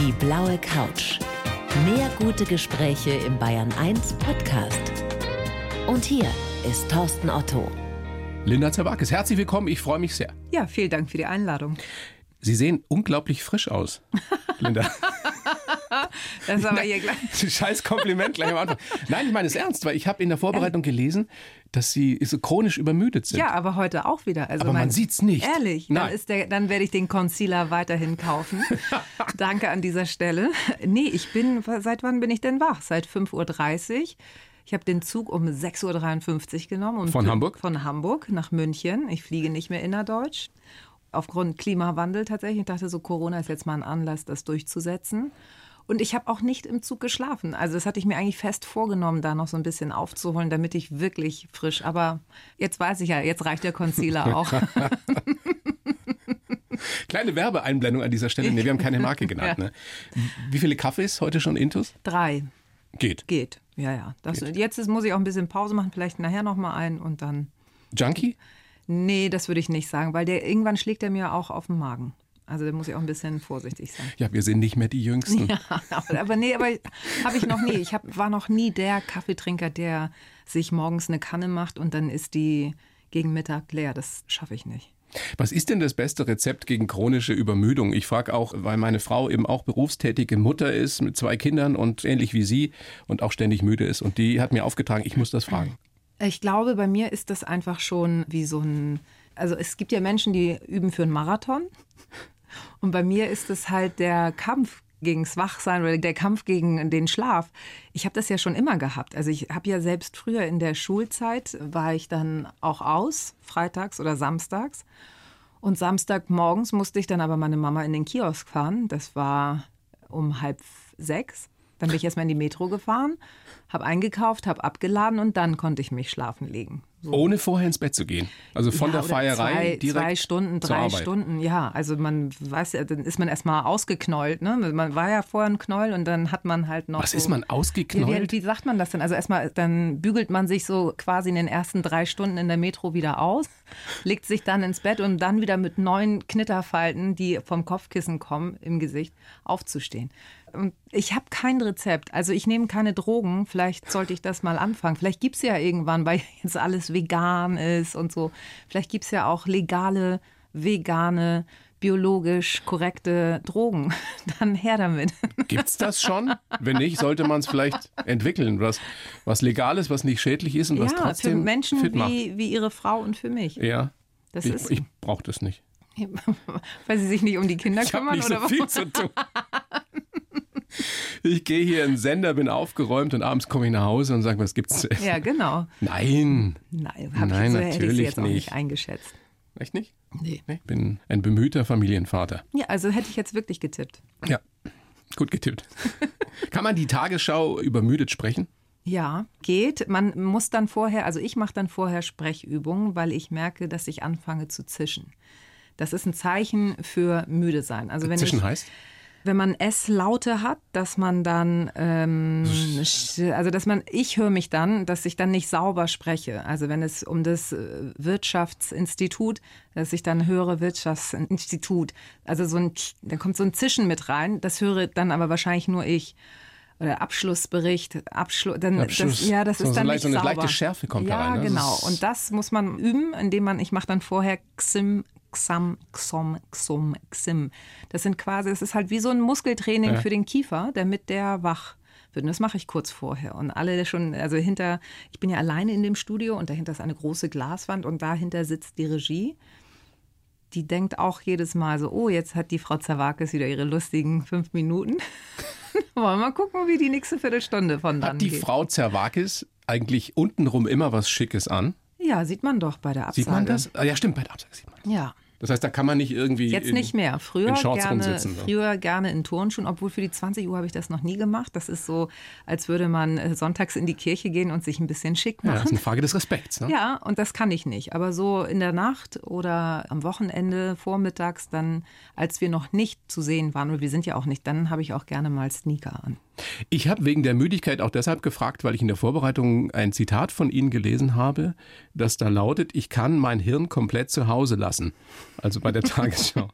Die blaue Couch. Mehr gute Gespräche im Bayern 1 Podcast. Und hier ist Thorsten Otto. Linda Zerwakis, herzlich willkommen. Ich freue mich sehr. Ja, vielen Dank für die Einladung. Sie sehen unglaublich frisch aus, Linda. Das ist aber hier gleich. Scheiß Kompliment gleich am Anfang. Nein, ich meine es ernst, weil ich habe in der Vorbereitung gelesen, dass Sie so chronisch übermüdet sind. Ja, aber heute auch wieder. Also Aber man mein- sieht's nicht. Ehrlich, Nein. dann, ist der, dann werde ich den Concealer weiterhin kaufen. Danke an dieser Stelle. Nee, ich bin, seit wann bin ich denn wach? Seit 5.30 Uhr. Ich habe den Zug um 6.53 Uhr genommen. Und Von Hamburg? Von Hamburg nach München. Ich fliege nicht mehr innerdeutsch. Aufgrund Klimawandel tatsächlich. Ich dachte so, Corona ist jetzt mal ein Anlass, das durchzusetzen. Und ich habe auch nicht im Zug geschlafen. Also das hatte ich mir eigentlich fest vorgenommen, da noch so ein bisschen aufzuholen, damit ich wirklich frisch. Aber jetzt weiß ich ja, jetzt reicht der Concealer auch. Kleine Werbeeinblendung an dieser Stelle. Nee, wir haben keine Marke genannt. Ja. Ne? Wie viele Kaffees heute schon Intus? Drei Geht. geht. Ja, ja. Das, Jetzt ist, muss ich auch ein bisschen Pause machen, vielleicht nachher noch mal ein und dann. Junkie? Nee, das würde ich nicht sagen, weil der irgendwann schlägt er mir auch auf den Magen. Also da muss ich auch ein bisschen vorsichtig sein. Ja, wir sind nicht mehr die Jüngsten. Ja, aber, aber nee, aber habe ich noch nie. Ich hab, war noch nie der Kaffeetrinker, der sich morgens eine Kanne macht und dann ist die gegen Mittag leer. Das schaffe ich nicht. Was ist denn das beste Rezept gegen chronische Übermüdung? Ich frage auch, weil meine Frau eben auch berufstätige Mutter ist mit zwei Kindern und ähnlich wie Sie und auch ständig müde ist. Und die hat mir aufgetragen, ich muss das fragen. Ich glaube, bei mir ist das einfach schon wie so ein. Also es gibt ja Menschen, die üben für einen Marathon. Und bei mir ist es halt der Kampf gegens Wachsein oder der Kampf gegen den Schlaf. Ich habe das ja schon immer gehabt. Also ich habe ja selbst früher in der Schulzeit war ich dann auch aus, freitags oder samstags. Und Samstagmorgens musste ich dann aber meine Mama in den Kiosk fahren. Das war um halb sechs. Dann bin ich erstmal in die Metro gefahren, habe eingekauft, habe abgeladen und dann konnte ich mich schlafen legen. So. Ohne vorher ins Bett zu gehen. Also von Ja, der Feierei zwei, direkt zwei Stunden, drei. Stunden, ja. Also man weiß ja, dann ist man erstmal ausgeknollt. Ne? Man war ja vorher ein Knoll und dann hat man halt noch. Was so, ist man ausgeknollt? wie, wie sagt man das denn? Also erstmal, dann bügelt man sich so quasi in den ersten drei Stunden in der Metro wieder aus, legt sich dann ins Bett und dann wieder mit neun Knitterfalten, die vom Kopfkissen kommen, im Gesicht, aufzustehen. Ich habe kein Rezept. Also ich nehme keine Drogen. Vielleicht sollte ich das mal anfangen. Vielleicht gibt's ja irgendwann, weil jetzt alles vegan ist und so. Vielleicht gibt's ja auch legale, vegane, biologisch korrekte Drogen. Dann her damit. Gibt's das schon? Wenn nicht, sollte man es vielleicht entwickeln. Was, was legal ist, was nicht schädlich ist und was ja, für trotzdem Menschen fit macht. wie, wie ihre Frau und für mich. Ja. Das ich ist- ich brauche das nicht. Weil sie sich nicht um die Kinder Ich kümmern nicht so oder viel zu tun. Ich gehe hier in den Sender, bin aufgeräumt und abends komme ich nach Hause und sage, was gibt's zu essen? Ja, genau. Nein. Nein, hab Nein, ich, so hätte ich natürlich jetzt auch nicht nicht. eingeschätzt. Echt nicht? Nee. Ich bin ein bemühter Familienvater. Ja, also hätte ich jetzt wirklich getippt. Ja, gut getippt. Kann man die Tagesschau übermüdet sprechen? Ja, geht. Man muss dann vorher, also ich mache dann vorher Sprechübungen, weil ich merke, dass ich anfange zu zischen. Das ist ein Zeichen für müde sein. Also wenn Zwischen ich, heißt? Wenn man S-Laute hat, dass man dann, ähm, also dass man, ich höre mich dann, dass ich dann nicht sauber spreche. Also wenn es um das äh, Wirtschaftsinstitut, dass ich dann höre Wirtschaftsinstitut, also so ein, da kommt so ein Zischen mit rein, das höre dann aber wahrscheinlich nur ich. Oder Abschlussbericht, Abschluss, dann, Abschluss. Das, ja, das So- ist so dann leicht- nicht so eine sauber. leichte Schärfe kommt da ja, rein, ne? Das genau. Und das muss man üben, indem man, ich mache dann vorher Xim, Xam, Xom, Xum, Xim. Das sind quasi, es ist halt wie so ein Muskeltraining Ja. für den Kiefer, damit der wach wird. Und das mache ich kurz vorher. Und alle schon, also hinter, ich bin ja alleine in dem Studio und dahinter ist eine große Glaswand und dahinter sitzt die Regie. Die denkt auch jedes Mal so, oh, jetzt hat die Frau Zawakis wieder ihre lustigen fünf Minuten. Wollen wir mal gucken, wie die nächste Viertelstunde von dann Hat die geht. Frau Zerwakis eigentlich untenrum immer was Schickes an? Ja, sieht man doch bei der Absage. Sieht man das? Ah, Ja, stimmt, bei der Absage sieht man. Ja. Das heißt, da kann man nicht irgendwie. Jetzt in, nicht mehr. Früher gerne, rumsitzen. So. früher gerne in Turnschuhen, obwohl für die 20 Uhr habe ich das noch nie gemacht. Das ist so, als würde man äh, sonntags in die Kirche gehen und sich ein bisschen schick Ja, das ist machen. eine Frage des Respekts. Ne? Ja, und das kann ich nicht. Aber so in der Nacht oder am Wochenende, vormittags, dann, als wir noch nicht zu sehen waren, und wir sind ja auch nicht, dann habe ich auch gerne mal Sneaker an. Ich habe wegen der Müdigkeit auch deshalb gefragt, weil ich in der Vorbereitung ein Zitat von Ihnen gelesen habe, das da lautet, ich kann mein Hirn komplett zu Hause lassen. Also bei der Tagesschau.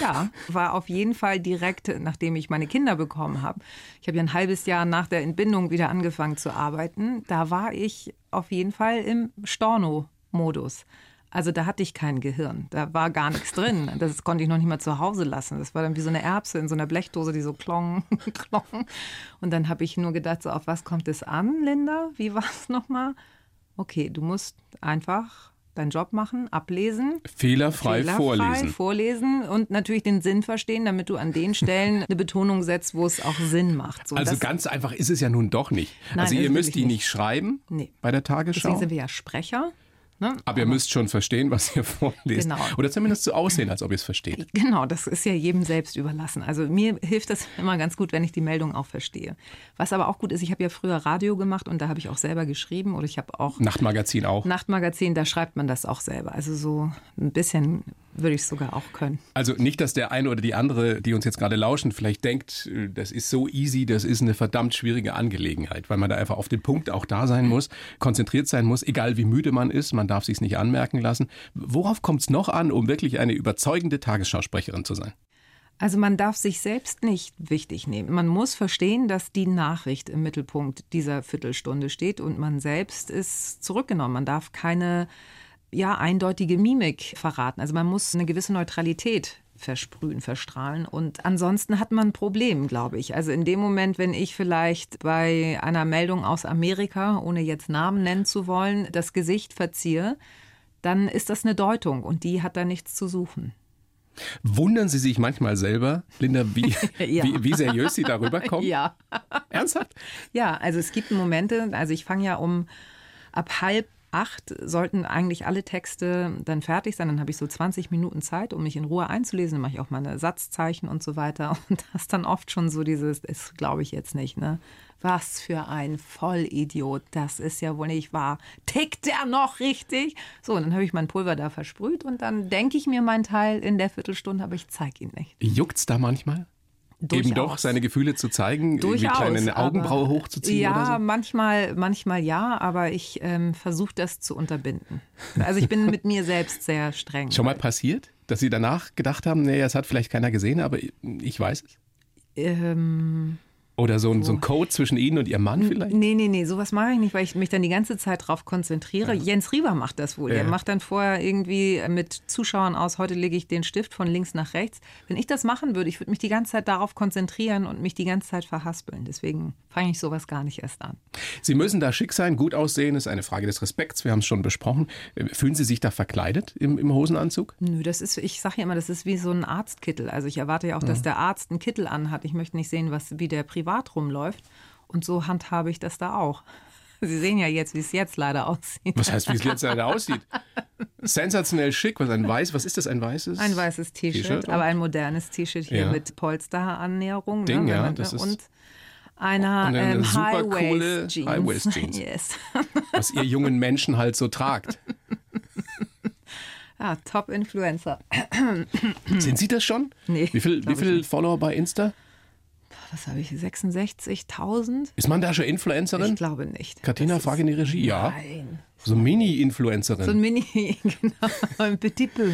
Ja, war auf jeden Fall direkt, nachdem ich meine Kinder bekommen habe. Ich habe ja ein halbes Jahr nach der Entbindung wieder angefangen zu arbeiten. Da war ich auf jeden Fall im Storno-Modus. Also da hatte ich kein Gehirn, da war gar nichts drin. Das konnte ich noch nicht mal zu Hause lassen. Das war dann wie so eine Erbse in so einer Blechdose, die so klong, klong. Und dann habe ich nur gedacht, so auf was kommt es an, Linda? Wie war es nochmal? Okay, du musst einfach deinen Job machen, ablesen. Fehlerfrei, fehlerfrei vorlesen. vorlesen und natürlich den Sinn verstehen, damit du an den Stellen eine Betonung setzt, wo es auch Sinn macht. So, Also ganz einfach ist es ja nun doch nicht. Nein, also ihr müsst die nicht. nicht schreiben Nee. bei der Deswegen Tagesschau. sind wir ja Sprecher. Ne? Aber ihr müsst schon verstehen, was ihr vorlest. Genau. Oder zumindest so aussehen, als ob ihr es versteht. Genau, das ist ja jedem selbst überlassen. Also mir hilft das immer ganz gut, wenn ich die Meldung auch verstehe. Was aber auch gut ist, ich habe ja früher Radio gemacht und da habe ich auch selber geschrieben oder ich habe auch Nachtmagazin auch. Nachtmagazin, da schreibt man das auch selber. Also so ein bisschen würde ich es sogar auch können. Also nicht, dass der eine oder die andere, die uns jetzt gerade lauschen, vielleicht denkt, das ist so easy, das ist eine verdammt schwierige Angelegenheit, weil man da einfach auf den Punkt auch da sein muss, konzentriert sein muss, egal wie müde man ist, man darf sich's nicht anmerken lassen. Worauf kommt es noch an, um wirklich eine überzeugende Tagesschausprecherin zu sein? Also man darf sich selbst nicht wichtig nehmen. Man muss verstehen, dass die Nachricht im Mittelpunkt dieser Viertelstunde steht und man selbst ist zurückgenommen. Man darf keine ja, eindeutige Mimik verraten. Also man muss eine gewisse Neutralität versprühen, verstrahlen. Und ansonsten hat man ein Problem, glaube ich. Also in dem Moment, wenn ich vielleicht bei einer Meldung aus Amerika, ohne jetzt Namen nennen zu wollen, das Gesicht verziehe, dann ist das eine Deutung und die hat da nichts zu suchen. Wundern Sie sich manchmal selber, Linda, wie, Ja. wie, wie seriös Sie darüber kommen? Ja. Ernsthaft? Ja, also es gibt Momente, also ich fange ja um ab halb acht sollten eigentlich alle Texte dann fertig sein. Dann habe ich so 20 Minuten Zeit, um mich in Ruhe einzulesen. Dann mache ich auch meine Satzzeichen und so weiter. Und das dann oft schon so dieses, das glaube ich jetzt nicht, ne? Was für ein Vollidiot, das ist ja wohl nicht wahr. Tickt der noch richtig? So, dann habe ich mein Pulver da versprüht und dann denke ich mir meinen Teil in der Viertelstunde, aber ich zeige ihn nicht. Juckt's da manchmal? Eben doch Durchaus. seine Gefühle zu zeigen, irgendwie Durchaus, kleine eine Augenbraue aber- hochzuziehen ja, oder so? manchmal, manchmal ja, aber ich ähm, versuche das zu unterbinden. Also ich bin mit mir selbst sehr streng. Schon mal passiert, dass Sie danach gedacht haben, nee, das hat vielleicht keiner gesehen, aber ich weiß es? Ähm, Oder so ein, so ein Code zwischen Ihnen und Ihrem Mann vielleicht? nee, nee, nee, sowas mache ich nicht, weil ich mich dann die ganze Zeit drauf konzentriere. Jens Rieber macht das wohl. Ja. Er macht dann vorher irgendwie mit Zuschauern aus, heute lege ich den Stift von links nach rechts. Wenn ich das machen würde, ich würde mich die ganze Zeit darauf konzentrieren und mich die ganze Zeit verhaspeln. Deswegen fange ich sowas gar nicht erst an. Sie müssen da schick sein, gut aussehen, ist eine Frage des Respekts, wir haben es schon besprochen. Fühlen Sie sich da verkleidet im, im Hosenanzug? Nö, das ist, ich sage ja immer, das ist wie so ein Arztkittel. Also ich erwarte ja auch, dass der Arzt einen Kittel anhat. Ich möchte nicht sehen, was, wie der privat rumläuft. Und so handhabe ich das da auch. Sie sehen ja jetzt, wie es jetzt leider aussieht. Was heißt, wie es jetzt leider aussieht? Sensationell schick, was ein weiß, was ist das, ein weißes? Ein weißes T-Shirt aber ein modernes T-Shirt hier Ja. mit Polsterannäherung. Ding, ne, ja, man- das ist- und einer Und eine ähm, super coole High-Waist-Jeans. High-Waist-Jeans. yes. Was ihr jungen Menschen halt so tragt. Ja, Top-Influencer. Sind Sie das schon? Nee, Wie viel, wie glaub ich viel. Follower bei Insta? Was habe ich? 66.000? Ist man da schon Ich Influencerin? glaube nicht. Katina, Das frage in die Regie. Ja. Nein. So Mini-Influencerin. So ein Mini, genau, ein Petit peu.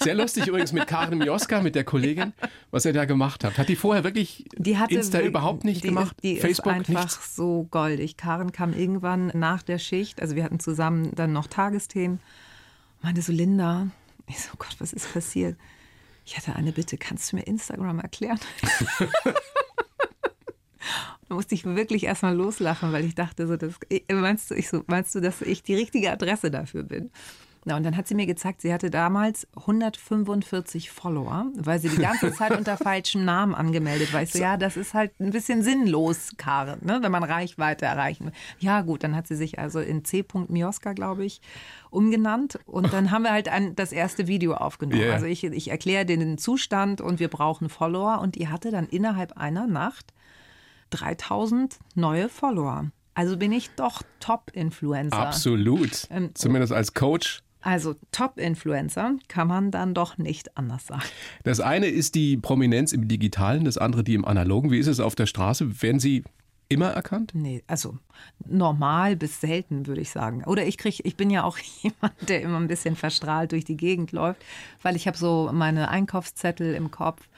Sehr lustig übrigens mit Karin Mioska, mit der Kollegin, was ihr da gemacht habt. Hat die vorher wirklich Die hatte Insta wirklich- überhaupt nicht die gemacht? Die Facebook ist einfach nichts? so goldig. Karin kam irgendwann nach der Schicht, also wir hatten zusammen dann noch Tagesthemen. Meinte so, Linda, ich so, Gott, was ist passiert? Ich hatte eine Bitte, kannst du mir Instagram erklären? Da musste ich wirklich erstmal loslachen, weil ich dachte, so, das, meinst, du, ich so, meinst du, dass ich die richtige Adresse dafür bin? Na, und dann hat sie mir gezeigt, sie hatte damals 145 Follower, weil sie die ganze Zeit unter falschem Namen angemeldet war. Ich so, ja, das ist halt ein bisschen sinnlos, Karen, ne, wenn man Reichweite erreichen will. Ja, gut, dann hat sie sich also in C. Mioska, glaube ich, umgenannt. Und dann haben wir halt ein, das erste Video aufgenommen. Yeah. Also ich, ich erkläre den Zustand und wir brauchen Follower. Und die hatte dann innerhalb einer Nacht 3000 neue Follower. Also bin ich doch Top-Influencer. Absolut. Ähm, Zumindest als Coach. Also Top-Influencer kann man dann doch nicht anders sagen. Das eine ist die Prominenz im Digitalen, das andere die im Analogen. Wie ist es auf der Straße? Werden Sie immer erkannt? Nee, also normal bis selten, würde ich sagen. Oder ich kriege, ich bin ja auch jemand, der immer ein bisschen verstrahlt durch die Gegend läuft, weil ich habe so meine Einkaufszettel im Kopf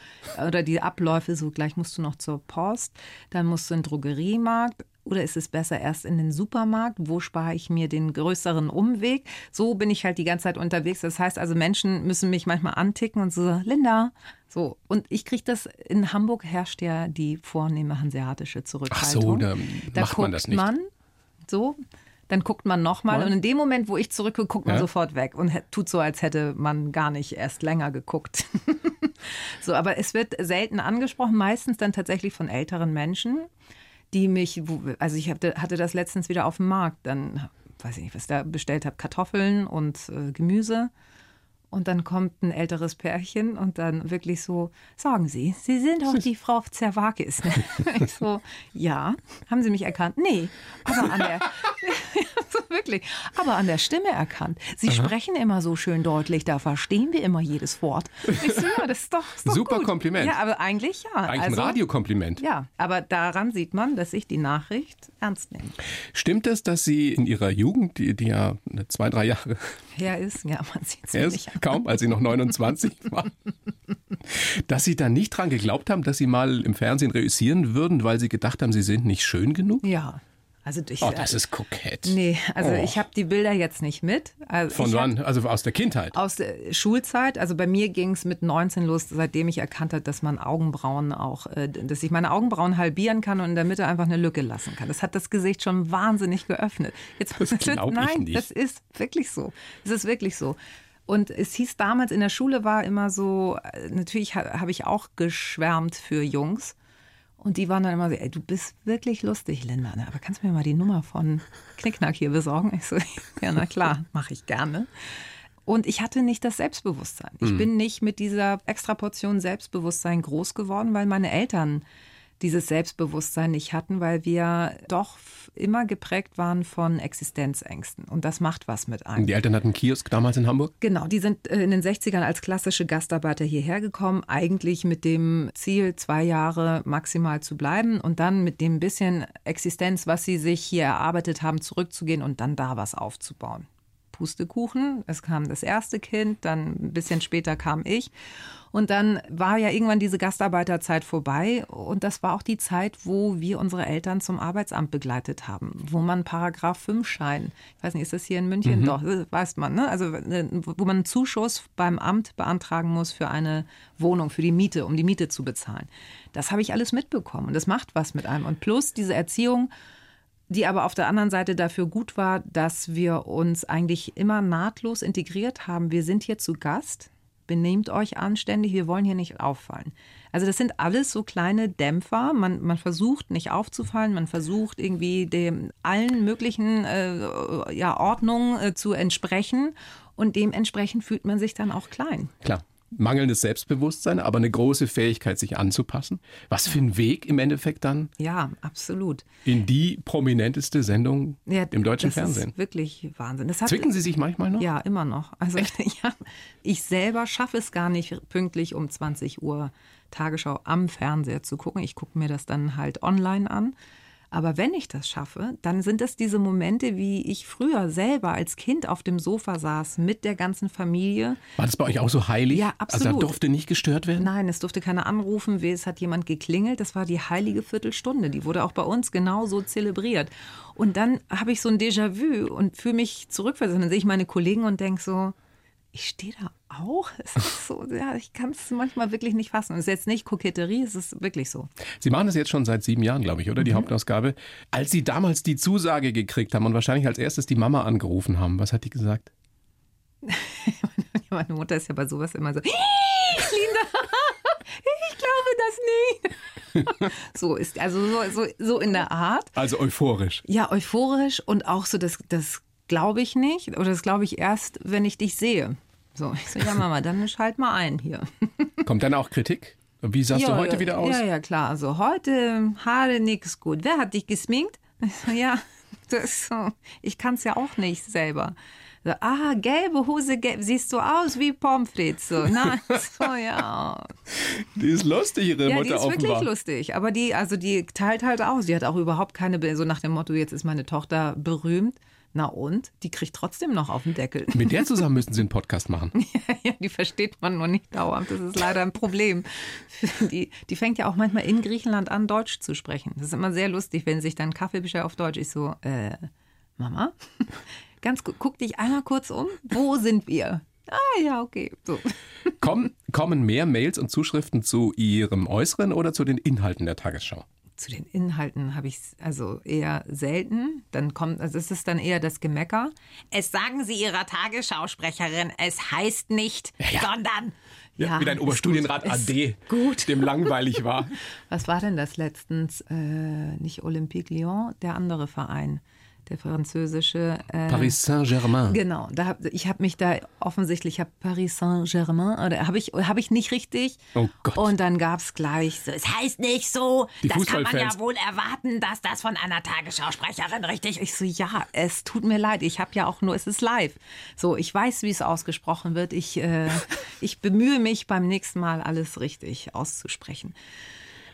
oder die Abläufe, so gleich musst du noch zur Post, dann musst du in den Drogeriemarkt, oder ist es besser erst in den Supermarkt? Wo spare ich mir den größeren Umweg? So bin ich halt die ganze Zeit unterwegs. Das heißt also, Menschen müssen mich manchmal anticken und so, Linda, so. Und ich kriege das, in Hamburg herrscht ja die vornehme hanseatische Zurückhaltung. Ach so, da, macht man das nicht. Man, so, dann guckt man nochmal und in dem Moment, wo ich zurückgucke, guckt man ja? sofort weg und tut so, als hätte man gar nicht erst länger geguckt. so, aber es wird selten angesprochen, meistens dann tatsächlich von älteren Menschen die mich, also ich hatte, das letztens wieder auf dem Markt, dann weiß ich nicht, was ich da bestellt habe, Kartoffeln und äh, Gemüse. Und dann kommt ein älteres Pärchen und dann wirklich so, sagen Sie, Sie sind doch die Frau Zerwakis. Ne? Ich so, ja, haben Sie mich erkannt? Nee, aber an der, so wirklich, aber an der Stimme erkannt. Sie Aha. sprechen immer so schön deutlich, da verstehen wir immer jedes Wort. Ich so, ja, das ist doch, ist doch Super gut. Kompliment. Ja, aber eigentlich ja. Eigentlich also, ein Radiokompliment. Ja, aber daran sieht man, dass ich die Nachricht ernst nehme. Stimmt es, dass Sie in Ihrer Jugend, die, die ja zwei, drei Jahre her ist, ja, man sieht es nicht kaum, als Sie noch 29 waren, dass Sie da nicht dran geglaubt haben, dass Sie mal im Fernsehen reüssieren würden, weil Sie gedacht haben, Sie sind nicht schön genug? Ja, also ich, oh, das ist kokett. Nee, also oh. ich habe die Bilder jetzt nicht mit. Also Von wann? Also aus der Kindheit? Aus der Schulzeit. Also bei mir ging es mit 19 los, seitdem ich erkannt habe, dass man Augenbrauen auch, äh, dass ich meine Augenbrauen halbieren kann und in der Mitte einfach eine Lücke lassen kann. Das hat das Gesicht schon wahnsinnig geöffnet. Jetzt, das glaube ich nicht. das ist wirklich so. Es ist wirklich so. Und es hieß damals in der Schule war immer so, äh, natürlich habe ich auch geschwärmt für Jungs. Und die waren dann immer so, ey, du bist wirklich lustig, Linda. Ne? Aber kannst du mir mal die Nummer von Knickknack hier besorgen? Ich so, ja, na klar, mache ich gerne. Und ich hatte nicht das Selbstbewusstsein. Ich mhm. bin nicht mit dieser extra Portion Selbstbewusstsein groß geworden, weil meine Eltern dieses Selbstbewusstsein nicht hatten, weil wir doch immer geprägt waren von Existenzängsten. Und das macht was mit einem. Die Eltern hatten Kiosk damals in Hamburg? Genau, die sind äh, in den 60ern als klassische Gastarbeiter hierher gekommen, eigentlich mit dem Ziel, zwei Jahre maximal zu bleiben und dann mit dem bisschen Existenz, was sie sich hier erarbeitet haben, zurückzugehen und dann da was aufzubauen. Pustekuchen. Es kam das erste Kind, dann ein bisschen später kam ich. Und dann war ja irgendwann diese Gastarbeiterzeit vorbei. Und das war auch die Zeit, wo wir unsere Eltern zum Arbeitsamt begleitet haben, wo man Paragraph 5 Schein, ich weiß nicht, ist das hier in München? Mhm. Doch, weiß man, ne? Also, äh, wo man einen Zuschuss beim Amt beantragen muss für eine Wohnung, für die Miete, um die Miete zu bezahlen. Das habe ich alles mitbekommen. Und das macht was mit einem. Und plus diese Erziehung, die aber auf der anderen Seite dafür gut war, dass wir uns eigentlich immer nahtlos integriert haben. Wir sind hier zu Gast, benehmt euch anständig, wir wollen hier nicht auffallen. Also das sind alles so kleine Dämpfer. Man, man versucht nicht aufzufallen, man versucht irgendwie dem allen möglichen äh, ja, Ordnungen äh, zu entsprechen und dementsprechend fühlt man sich dann auch klein. Klar mangelndes Selbstbewusstsein, aber eine große Fähigkeit, sich anzupassen. Was für ein Weg im Endeffekt dann? Ja, absolut. In die prominenteste Sendung ja, im deutschen das Fernsehen. Ist wirklich Wahnsinn. Das hat, Zwicken Sie sich manchmal noch? Ja, immer noch. Also ja, ich selber schaffe es gar nicht pünktlich um 20 Uhr Tagesschau am Fernseher zu gucken. Ich gucke mir das dann halt online an. Aber wenn ich das schaffe, dann sind es diese Momente, wie ich früher selber als Kind auf dem Sofa saß mit der ganzen Familie. War das bei euch auch so heilig? Ja, absolut. Also da durfte nicht gestört werden? Nein, es durfte keiner anrufen, es hat jemand geklingelt. Das war die heilige Viertelstunde. Die wurde auch bei uns genauso zelebriert. Und dann habe ich so ein Déjà-vu und fühle mich zurückversetzt. Dann sehe ich meine Kollegen und denke so, ich stehe da auch. Es ist so, ja, ich kann es manchmal wirklich nicht fassen. Es ist jetzt nicht Koketterie, es ist wirklich so. Sie machen das jetzt schon seit sieben Jahren, glaube ich, oder? Die mhm. Hauptausgabe. Als Sie damals die Zusage gekriegt haben und wahrscheinlich als erstes die Mama angerufen haben, was hat die gesagt? Meine Mutter ist ja bei sowas immer so, Linda, ich glaube das nicht. so ist, also so, so, so in der Art. Also euphorisch. Ja, euphorisch und auch so das, das glaube ich nicht oder das glaube ich erst, wenn ich dich sehe. So, ich so, ja Mama, dann schalt mal ein hier. Kommt dann auch Kritik? Wie sahst ja, du heute wieder aus? Ja, ja, klar. Also heute Haare nix gut. Wer hat dich gesminkt? Ich so, ja, das so. ich kann es ja auch nicht selber. So, ah, gelbe Hose, gelb, siehst du aus wie Pommes frites. So, nein, so, ja. Die ist lustig, ihre ja, Mutter die ist offenbar. wirklich lustig. Aber die, also die teilt halt aus. Die hat auch überhaupt keine, so nach dem Motto, jetzt ist meine Tochter berühmt. Na und? Die kriegt trotzdem noch auf den Deckel. Mit der zusammen müssen sie einen Podcast machen. ja, die versteht man nur nicht dauernd. Das ist leider ein Problem. Die, die fängt ja auch manchmal in Griechenland an, Deutsch zu sprechen. Das ist immer sehr lustig, wenn sich dann Kaffee bestellt auf Deutsch. Ich so, äh, Mama, ganz gu- guck dich einmal kurz um. Wo sind wir? Ah ja, okay. So. Kommen, kommen mehr Mails und Zuschriften zu Ihrem Äußeren oder zu den Inhalten der Tagesschau? Zu den Inhalten habe ich also eher selten. Dann kommt, also es ist dann eher das Gemecker. Es sagen Sie Ihrer Tagesschausprecherin, es heißt nicht, sondern. Ja, wie dein Oberstudienrat gut, AD, Gut. dem langweilig war. Was war denn das letztens? Äh, nicht Olympique Lyon, der andere Verein, der französische. Äh, Paris Saint-Germain. Genau, da ich habe mich da offensichtlich, ich habe Paris Saint-Germain, oder habe ich, hab ich nicht richtig. Oh Gott. Und dann gab es gleich so, es heißt nicht so, Die das kann man ja wohl erwarten, dass das von einer Tagesschausprecherin richtig Ich so, ja, es tut mir leid, ich habe ja auch nur, es ist live. So, ich weiß, wie es ausgesprochen wird. Ich, äh, ich bemühe mich beim nächsten Mal, alles richtig auszusprechen.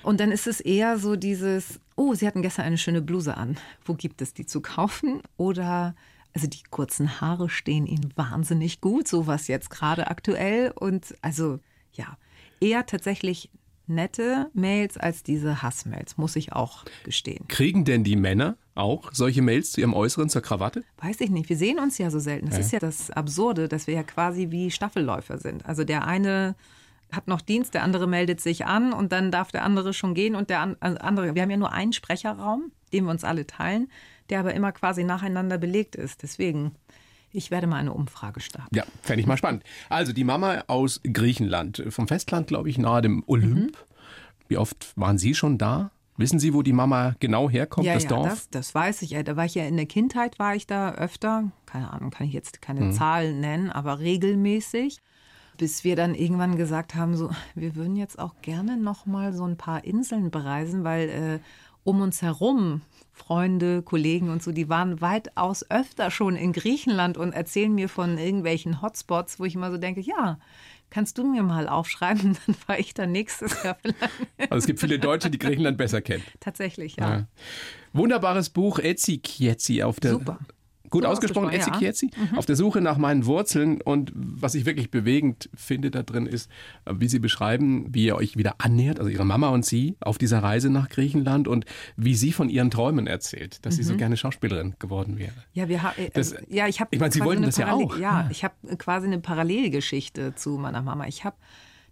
Und dann ist es eher so dieses, oh, Sie hatten gestern eine schöne Bluse an. Wo gibt es die zu kaufen? Oder, also die kurzen Haare stehen Ihnen wahnsinnig gut, sowas jetzt gerade aktuell. Und also, ja, eher tatsächlich nette Mails als diese Hassmails, muss ich auch gestehen. Kriegen denn die Männer auch solche Mails zu ihrem Äußeren, zur Krawatte? Weiß ich nicht, wir sehen uns ja so selten. Das ist ja das Absurde, dass wir ja quasi wie Staffelläufer sind. Also der eine hat noch Dienst, der andere meldet sich an und dann darf der andere schon gehen und der also andere, wir haben ja nur einen Sprecherraum, den wir uns alle teilen, der aber immer quasi nacheinander belegt ist. Deswegen, ich werde mal eine Umfrage starten. Ja, fände ich mal spannend. Also die Mama aus Griechenland, vom Festland, glaube ich, nahe dem Olymp. Wie oft waren Sie schon da? Wissen Sie, wo die Mama genau herkommt, ja, das ja, Dorf? Das, das weiß ich. Da war ich ja in der Kindheit, war ich da öfter. Keine Ahnung, kann ich jetzt keine Mhm. Zahlen nennen, aber regelmäßig. Bis wir dann irgendwann gesagt haben, so, wir würden jetzt auch gerne noch mal so ein paar Inseln bereisen, weil äh, um uns herum Freunde, Kollegen und so, die waren weitaus öfter schon in Griechenland und erzählen mir von irgendwelchen Hotspots, wo ich immer so denke, ja, kannst du mir mal aufschreiben, dann fahre ich dann nächstes Jahr vielleicht. Also es gibt viele Deutsche, die Griechenland besser kennen. Tatsächlich, ja. Ja. Wunderbares Buch, Etsy Kietzi auf der. Super. Gut Gut ausgesprochen, Etsy ausgesprochen, Kietzi. Auf der Suche nach meinen Wurzeln. Und was ich wirklich bewegend finde da drin ist, äh, wie Sie beschreiben, wie ihr euch wieder annähert, also Ihre Mama und Sie, auf dieser Reise nach Griechenland und wie sie von ihren Träumen erzählt, dass sie so gerne Schauspielerin geworden wäre. Ja, wir haben. Das- ja, ich habe. ich meine, Sie wollten das ja auch. Ja, ich habe quasi eine Parallelgeschichte zu meiner Mama. Ich habe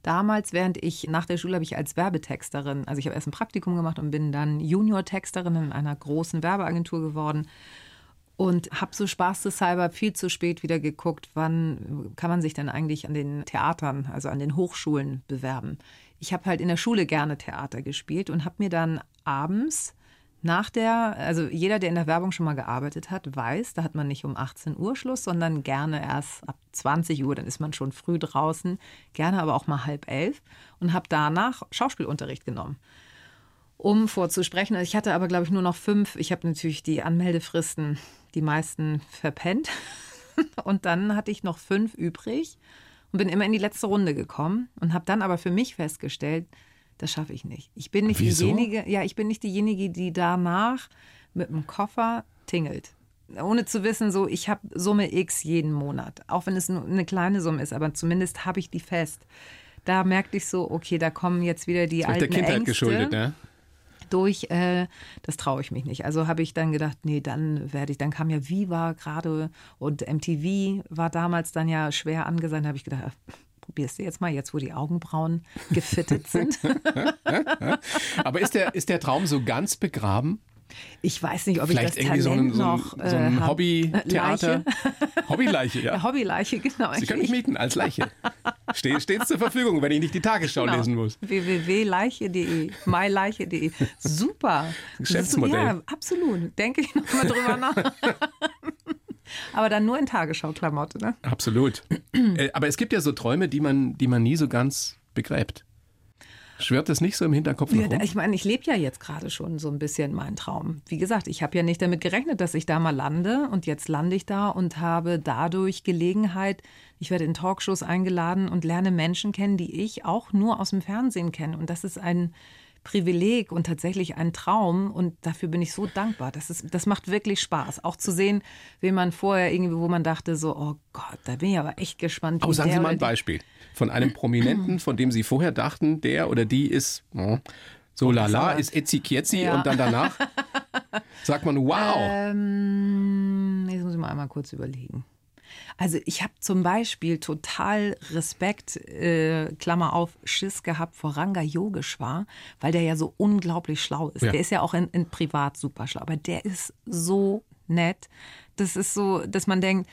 damals, während ich nach der Schule habe ich als Werbetexterin, also ich habe erst ein Praktikum gemacht und bin dann Junior-Texterin in einer großen Werbeagentur geworden. Und habe so spaßeshalber viel zu spät wieder geguckt, wann kann man sich denn eigentlich an den Theatern, also an den Hochschulen bewerben. Ich habe halt in der Schule gerne Theater gespielt und habe mir dann abends nach der, also jeder, der in der Werbung schon mal gearbeitet hat, weiß, da hat man nicht um 18 Uhr Schluss, sondern gerne erst ab 20 Uhr, dann ist man schon früh draußen, gerne aber auch mal halb elf und habe danach Schauspielunterricht genommen um vorzusprechen. Also Ich hatte aber, glaube ich, nur noch fünf. Ich habe natürlich die Anmeldefristen, die meisten verpennt. Und dann hatte ich noch fünf übrig und bin immer in die letzte Runde gekommen und habe dann aber für mich festgestellt, das schaffe ich nicht. Ich bin nicht Wieso? diejenige, ja, ich bin nicht diejenige, die danach mit dem Koffer tingelt. Ohne zu wissen, so ich habe Summe X jeden Monat, auch wenn es nur eine kleine Summe ist, aber zumindest habe ich die fest. Da merkte ich so, okay, da kommen jetzt wieder die Das ist der alten Kindheit Ängste geschuldet, ne? Durch, äh, das traue ich mich nicht. Also habe ich dann gedacht, nee, dann werde ich, dann kam ja Viva gerade und MTV war damals dann ja schwer angesagt. Da habe ich gedacht, ach, probierst du jetzt mal, jetzt wo die Augenbrauen gefittet sind. Aber ist der, ist der Traum so ganz begraben? Ich weiß nicht, ob Vielleicht ich das irgendwie Talent so ein, so ein, noch so ein äh. Hobby-Theater. Leiche. Hobbyleiche, ja. Ja, Hobbyleiche, genau. Sie können mich mieten als Leiche. Steht stets zur Verfügung, wenn ich nicht die Tagesschau Genau. lesen muss. www.leiche.de, myleiche.de. Super. Geschäftsmodell. Ja, absolut. Denke ich noch mal drüber nach. Aber dann nur in Tagesschau-Klamotte, ne? Absolut. Äh, Aber es gibt ja so Träume, die man, die man nie so ganz begräbt. Schwirrt das nicht so im Hinterkopf Ja, noch rum? ich meine, ich lebe ja jetzt gerade schon so ein bisschen meinen Traum. Wie gesagt, ich habe ja nicht damit gerechnet, dass ich da mal lande und jetzt lande ich da und habe dadurch Gelegenheit, ich werde in Talkshows eingeladen und lerne Menschen kennen, die ich auch nur aus dem Fernsehen kenne. Und das ist ein Privileg und tatsächlich ein Traum und dafür bin ich so dankbar. Das, ist, das macht wirklich Spaß. Auch zu sehen, wen man vorher irgendwie, wo man dachte so, oh Gott, da bin ich aber echt gespannt. Oh, wie sagen Sie mal ein Beispiel von einem Prominenten, von dem Sie vorher dachten, der oder die ist oh, so lala, aber- ist etzi kietzi Ja. und dann danach sagt man, wow. Ähm, jetzt muss ich mal einmal kurz überlegen. Also ich habe zum Beispiel total Respekt, äh, Klammer auf, Schiss gehabt vor Ranga Yogeshwar, weil der ja so unglaublich schlau ist. Ja. Der ist ja auch in, in privat super schlau, aber der ist so nett. Das ist so, dass man denkt,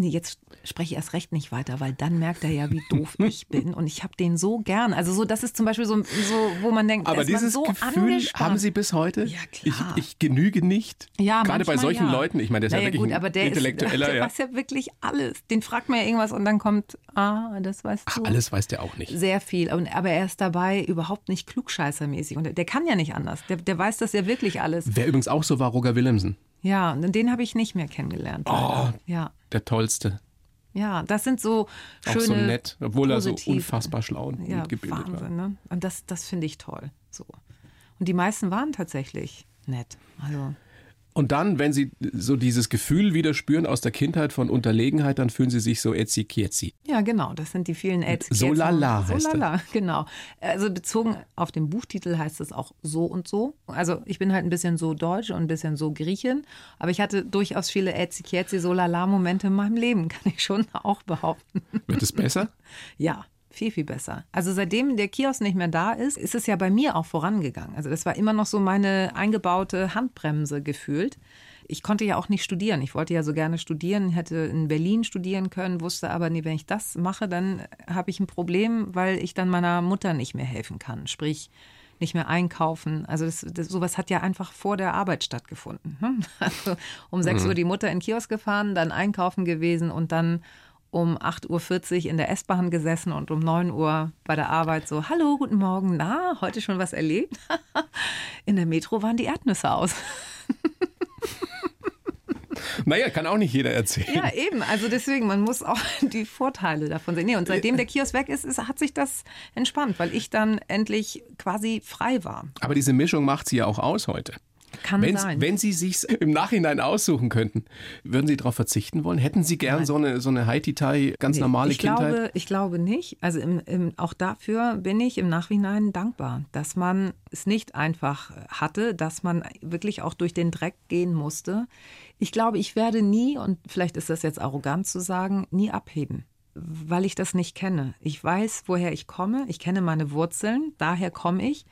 nee, jetzt spreche ich erst recht nicht weiter, weil dann merkt er ja, wie doof ich bin. Und ich habe den so gern. Also so, das ist zum Beispiel so, so wo man denkt, Aber dieses so Gefühl angespannt. haben Sie bis heute? Ja, klar. Ich, ich genüge nicht. Ja, Gerade bei solchen ja. Leuten, ich meine, der ist ja Naja, wirklich gut, aber der Intellektueller. Ist, der ja. weiß ja wirklich alles. Den fragt man ja irgendwas und dann kommt, ah, das weißt Ach, du. alles weiß der auch nicht. Sehr viel. Und, aber er ist dabei überhaupt nicht klugscheißermäßig. Und der, der kann ja nicht anders. Der, der weiß das ja wirklich alles. Wer übrigens auch so war, Roger Willemsen. Ja, und den habe ich nicht mehr kennengelernt. leider. Ja. Der Tollste. Ja, das sind so Auch schöne. so nett, obwohl er so positive- unfassbar schlau und ja, gebildet war. Wahnsinn, ne? Und das, das finde ich toll. So. Und die meisten waren tatsächlich nett. Also. Und dann, wenn Sie so dieses Gefühl wieder spüren aus der Kindheit von Unterlegenheit, dann fühlen Sie sich so etzi kietzi. Ja, genau, das sind die vielen Ads. So lala heißt So lala, genau. Also bezogen auf den Buchtitel heißt es auch so und so. Also ich bin halt ein bisschen so deutsch und ein bisschen so Griechin, aber ich hatte durchaus viele Etzi, so lala Momente in meinem Leben, kann ich schon auch behaupten. Wird es besser? Ja, viel, viel besser. Also seitdem der Kiosk nicht mehr da ist, ist es ja bei mir auch vorangegangen. Also das war immer noch so meine eingebaute Handbremse gefühlt. Ich konnte ja auch nicht studieren. Ich wollte ja so gerne studieren, hätte in Berlin studieren können, wusste aber, nee, wenn ich das mache, dann habe ich ein Problem, weil ich dann meiner Mutter nicht mehr helfen kann. Sprich, nicht mehr einkaufen. Also das, das, sowas hat ja einfach vor der Arbeit stattgefunden. ne? Also um 6 Uhr die Mutter in den Kiosk gefahren, dann einkaufen gewesen und dann um 8.40 Uhr in der S-Bahn gesessen und um 9 Uhr bei der Arbeit so, hallo, guten Morgen, na, heute schon was erlebt? In der Metro waren die Erdnüsse aus. Naja, kann auch nicht jeder erzählen. Ja, eben. Also deswegen, man muss auch die Vorteile davon sehen. Nee, und seitdem der Kiosk weg ist, ist, hat sich das entspannt, weil ich dann endlich quasi frei war. Aber diese Mischung macht sie ja auch aus heute. Kann Wenn, sein. wenn Sie sich im Nachhinein aussuchen könnten, würden Sie darauf verzichten wollen? Hätten Sie gern so eine, so eine Haiti-Tai, ganz Nee, normale ich Kindheit? Glaube, ich glaube nicht. Also im, im, auch dafür bin ich im Nachhinein dankbar, dass man es nicht einfach hatte, dass man wirklich auch durch den Dreck gehen musste. Ich glaube, ich werde nie, und vielleicht ist das jetzt arrogant zu sagen, nie abheben. Weil ich das nicht kenne. Ich weiß, woher ich komme. Ich kenne meine Wurzeln. Daher komme ich.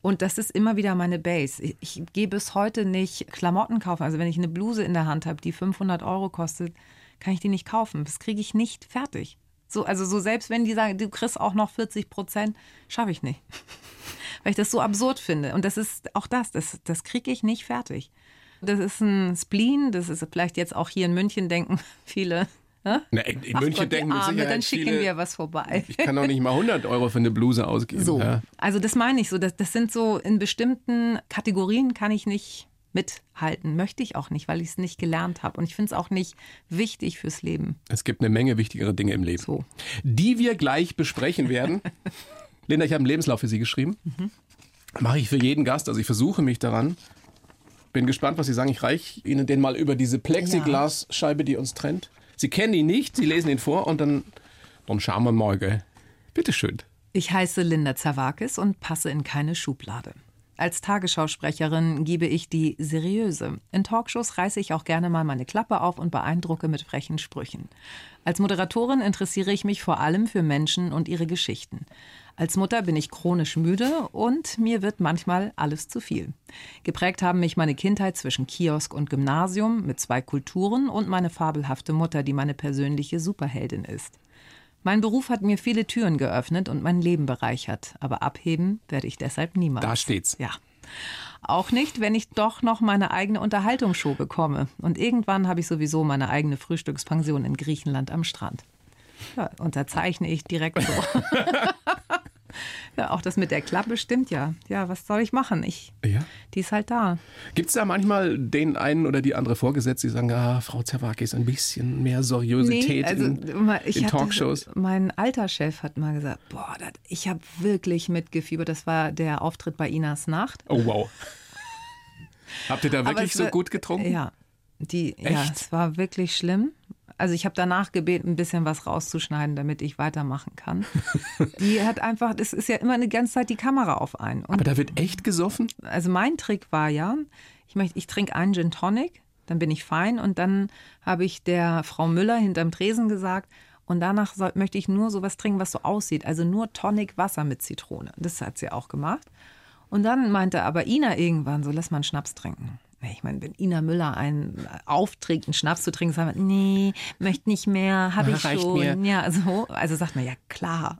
Und das ist immer wieder meine Base. Ich, ich gehe bis heute nicht Klamotten kaufen. Also wenn ich eine Bluse in der Hand habe, die 500 Euro kostet, kann ich die nicht kaufen. Das kriege ich nicht fertig. So, also so selbst wenn die sagen, du kriegst auch noch 40 Prozent, schaffe ich nicht. Weil ich das so absurd finde. Und das ist auch das, das, das kriege ich nicht fertig. Das ist ein Spleen, das ist vielleicht jetzt auch hier in München denken viele. Hä? Na, in in Ach München Gott, denken mit Sicherheit dann schicken viele, wir was vorbei. Ich kann doch nicht mal 100 Euro für eine Bluse ausgeben. So, Ja. also das meine ich so. Das, das sind so, in bestimmten Kategorien kann ich nicht mithalten. Möchte ich auch nicht, weil ich es nicht gelernt habe. Und ich finde es auch nicht wichtig fürs Leben. Es gibt eine Menge wichtigere Dinge im Leben, So. die wir gleich besprechen werden. Linda, ich habe einen Lebenslauf für Sie geschrieben. Mhm. Mache ich für jeden Gast, also ich versuche mich daran. Bin gespannt, was Sie sagen. Ich reiche Ihnen den mal über diese Plexiglasscheibe, die uns trennt. Sie kennen ihn nicht, Sie lesen ihn vor und dann, dann schauen wir mal. Gell? Bitte schön. Ich heiße Linda Zawakis und passe in keine Schublade. Als Tagesschausprecherin gebe ich die seriöse. In Talkshows reiße ich auch gerne mal meine Klappe auf und beeindrucke mit frechen Sprüchen. Als Moderatorin interessiere ich mich vor allem für Menschen und ihre Geschichten. Als Mutter bin ich chronisch müde und mir wird manchmal alles zu viel. Geprägt haben mich meine Kindheit zwischen Kiosk und Gymnasium mit zwei Kulturen und meine fabelhafte Mutter, die meine persönliche Superheldin ist. Mein Beruf hat mir viele Türen geöffnet und mein Leben bereichert, aber abheben werde ich deshalb niemals. Da steht's. Ja. Auch nicht, wenn ich doch noch meine eigene Unterhaltungsshow bekomme. Und irgendwann habe ich sowieso meine eigene Frühstückspension in Griechenland am Strand. Ja, unterzeichne ich direkt so. Ja, auch das mit der Klappe stimmt ja. Ja, was soll ich machen? Ich, Ja. die ist halt da. Gibt es da manchmal den einen oder die andere Vorgesetzte, die sagen, ah, Frau Zerwakis, ein bisschen mehr Seriosität also, in, in Talkshows? Mein alter Chef hat mal gesagt, boah, das, ich habe wirklich mitgefiebert. Das war der Auftritt bei Inas Nacht. Oh, wow. Habt ihr da wirklich so gut getrunken? Ja, die, ja, Echt? es war wirklich schlimm. Also ich habe danach gebeten, ein bisschen was rauszuschneiden, damit ich weitermachen kann. die hat einfach, das ist ja immer eine ganze Zeit die Kamera auf einen. Und Aber da wird echt gesoffen? also mein Trick war ja, ich möchte, ich trinke einen Gin Tonic, dann bin ich fein und dann habe ich der Frau Müller hinterm Tresen gesagt und danach soll, möchte ich nur sowas trinken, was so aussieht, also nur Tonic Wasser mit Zitrone. Das hat sie auch gemacht. Und dann meinte aber Ina irgendwann so, lass mal einen Schnaps trinken. Ich meine, wenn Ina Müller einen aufträgt, einen Schnaps zu trinken, sagen wir, nee, möchte nicht mehr, habe ich Reicht schon. mir. Ja, so, also sagt man, ja klar.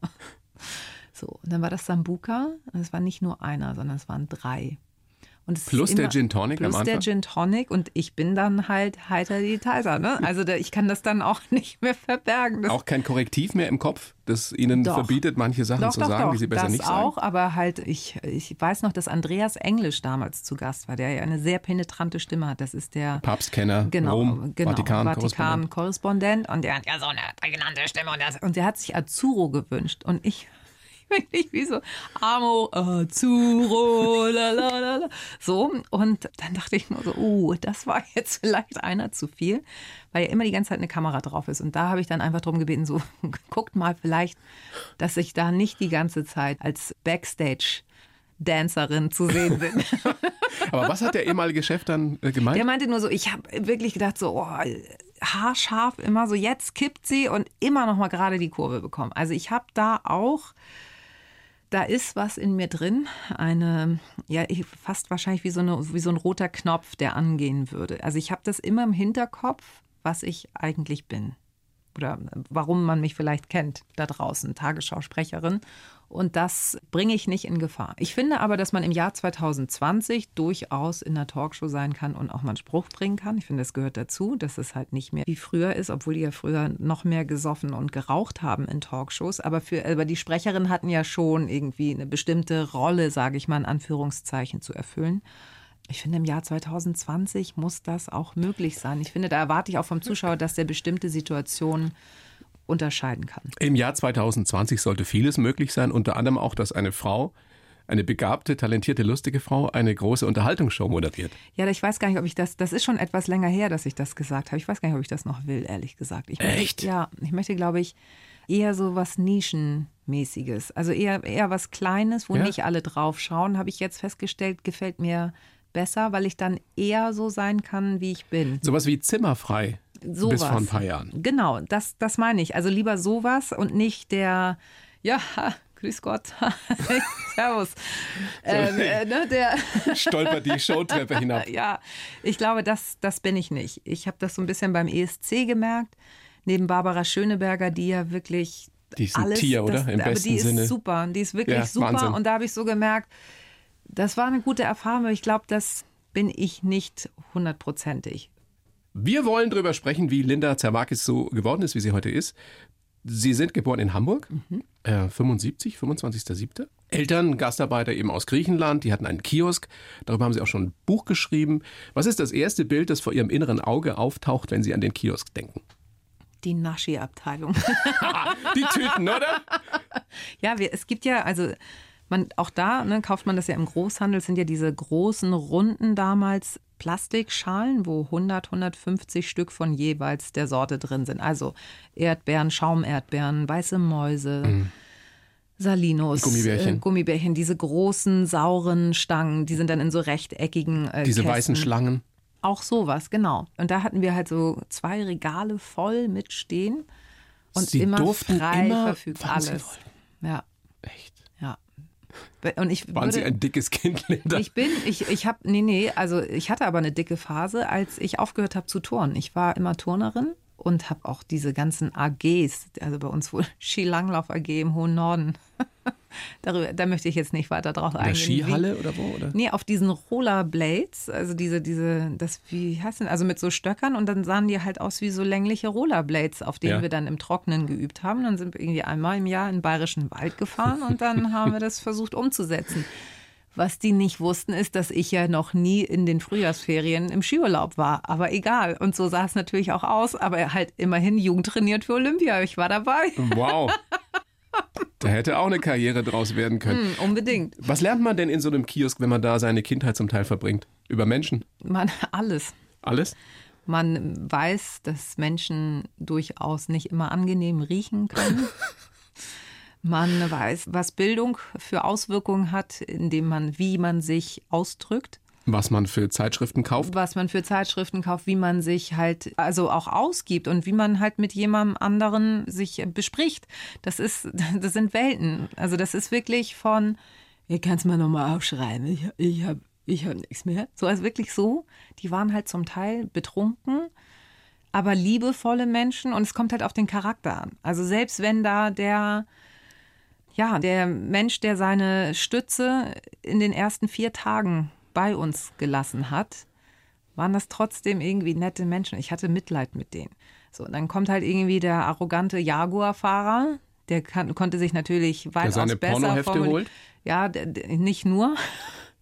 So, und dann war das Sambuka. Und es war nicht nur einer, sondern es waren drei. Plus der Gin Tonic am Plus der? Gin Tonic und ich bin dann halt heiter die Teiser. Ne? Also da, ich kann das dann auch nicht mehr verbergen. Das Auch kein Korrektiv mehr im Kopf, das Ihnen Doch. verbietet, manche Sachen doch, zu doch, sagen, die Sie besser das nicht sagen? auch, aber halt, ich, ich weiß noch, dass Andreas Englisch damals zu Gast war, der ja eine sehr penetrante Stimme hat. Das ist der Papstkenner, genau, Rom, genau, Vatikan, Vatikan-Korrespondent und der hat ja so eine prägnante Stimme und, das, und der hat sich Azzurro gewünscht und ich wirklich wie so Amo Azzurro, la, la, la, la. so und dann dachte ich nur so, oh, das war jetzt vielleicht einer zu viel, weil ja immer die ganze Zeit eine Kamera drauf ist und da habe ich dann einfach darum gebeten, so guckt mal vielleicht, dass ich da nicht die ganze Zeit als Backstage Dancerin zu sehen bin. Aber was hat der ehemalige Chef dann äh, gemeint? Der meinte nur so, ich habe wirklich gedacht, so oh, haarscharf immer so, jetzt kippt sie und immer noch mal gerade die Kurve bekommen. Also ich habe da auch, da ist was in mir drin, eine, ja, fast wahrscheinlich wie so, eine, wie so ein roter Knopf, der angehen würde. Also ich habe das immer im Hinterkopf, was ich eigentlich bin. Oder warum man mich vielleicht kennt da draußen, Tagesschausprecherin. Und das bringe ich nicht in Gefahr. Ich finde aber, dass man im Jahr 2020 durchaus in einer Talkshow sein kann und auch mal einen Spruch bringen kann. Ich finde, das gehört dazu, dass es halt nicht mehr wie früher ist, obwohl die ja früher noch mehr gesoffen und geraucht haben in Talkshows. Aber, für, aber die Sprecherinnen hatten ja schon irgendwie eine bestimmte Rolle, sage ich mal in Anführungszeichen, zu erfüllen. Ich finde, im Jahr 2020 muss das auch möglich sein. Ich finde, da erwarte ich auch vom Zuschauer, dass der bestimmte Situationen unterscheiden kann. Im Jahr 2020 sollte vieles möglich sein, unter anderem auch, dass eine Frau, eine begabte, talentierte, lustige Frau, eine große Unterhaltungsshow moderiert. Ja, ich weiß gar nicht, ob ich das, das ist schon etwas länger her, dass ich das gesagt habe. Ich weiß gar nicht, ob ich das noch will, ehrlich gesagt. Ich möchte, Echt? Ja, ich möchte, glaube ich, eher so was Nischenmäßiges. Also eher, eher was Kleines, wo Ja. nicht alle drauf schauen, habe ich jetzt festgestellt, gefällt mir besser, weil ich dann eher so sein kann, wie ich bin. Sowas wie zimmerfrei Sowas. bis vor ein paar Jahren. Genau, das, das meine ich. Also lieber sowas und nicht der, ja, grüß Gott, servus. Ähm, äh, ne, der, Stolpert die Showtreppe hinab. ja, ich glaube, das, das bin ich nicht. Ich habe das so ein bisschen beim ESC gemerkt, neben Barbara Schöneberger, die ja wirklich Die ist ein alles, Tier, oder? Das, Im aber besten die ist Sinne. super, die ist wirklich Ja, super. Wahnsinn. Und da habe ich so gemerkt, das war eine gute Erfahrung, aber ich glaube, das bin ich nicht hundertprozentig. Wir wollen darüber sprechen, wie Linda Zerwakis so geworden ist, wie sie heute ist. Sie sind geboren in Hamburg, äh, 75, 25.07. Eltern, Gastarbeiter eben aus Griechenland, die hatten einen Kiosk. Darüber haben sie auch schon ein Buch geschrieben. Was ist das erste Bild, das vor ihrem inneren Auge auftaucht, wenn Sie an den Kiosk denken? Die Naschi-Abteilung. Die Tüten, oder? Ja, wir, es gibt ja, also man, auch da ne, kauft man das ja im Großhandel, sind ja diese großen, runden damals Plastikschalen, wo 100, 150 Stück von jeweils der Sorte drin sind. Also Erdbeeren, Schaumerdbeeren, weiße Mäuse. Salinos, Gummibärchen. Äh, Gummibärchen, diese großen, sauren Stangen, die sind dann in so rechteckigen äh, Diese Kästen. weißen Schlangen. Auch sowas, genau. Und da hatten wir halt so zwei Regale voll mit stehen und Sie immer durften frei immer, verfügt alles. Ja, Echt? Und ich Waren Sie würde, ein dickes Kind, Linda? ich bin, ich, ich habe, nee, nee, also ich hatte aber eine dicke Phase, als ich aufgehört habe zu turnen. Ich war immer Turnerin und habe auch diese ganzen AGs, also bei uns wohl Skilanglauf AG im hohen Norden. Darüber, da möchte ich jetzt nicht weiter drauf eingehen. In der Skihalle oder wo? Oder? Nee, auf diesen Rollerblades, also diese, diese, das, wie heißt denn, also mit so Stöckern und dann sahen die halt aus wie so längliche Rollerblades, auf denen ja. wir dann im Trockenen geübt haben. Dann sind wir irgendwie einmal im Jahr in den Bayerischen Wald gefahren und dann haben wir das versucht umzusetzen. Was die nicht wussten, ist, dass ich ja noch nie in den Frühjahrsferien im Skiurlaub war. Aber egal. Und so sah es natürlich auch aus. Aber halt immerhin jugendtrainiert für Olympia. Ich war dabei. Wow. Da hätte auch eine Karriere draus werden können. Mm, unbedingt. Was lernt man denn in so einem Kiosk, wenn man da seine Kindheit zum Teil verbringt? Über Menschen? Man, alles. Alles? Man weiß, dass Menschen durchaus nicht immer angenehm riechen können. man weiß, was Bildung für Auswirkungen hat, indem man, wie man sich ausdrückt. Was man für Zeitschriften kauft? Was man für Zeitschriften kauft, wie man sich halt also auch ausgibt und wie man halt mit jemandem anderen sich bespricht. Das ist, das sind Welten. Also das ist wirklich von, ihr kannst mal nochmal aufschreiben, ich, ich habe ich hab nichts mehr. So also wirklich so. Die waren halt zum Teil betrunken, aber liebevolle Menschen und es kommt halt auf den Charakter an. Also selbst wenn da der ja, der Mensch, der seine Stütze in den ersten vier Tagen bei uns gelassen hat, waren das trotzdem irgendwie nette Menschen. Ich hatte Mitleid mit denen. So, und dann kommt halt irgendwie der arrogante Jaguar-Fahrer, der kann, konnte sich natürlich weitaus der seine besser holt? Ja, der, der, nicht nur.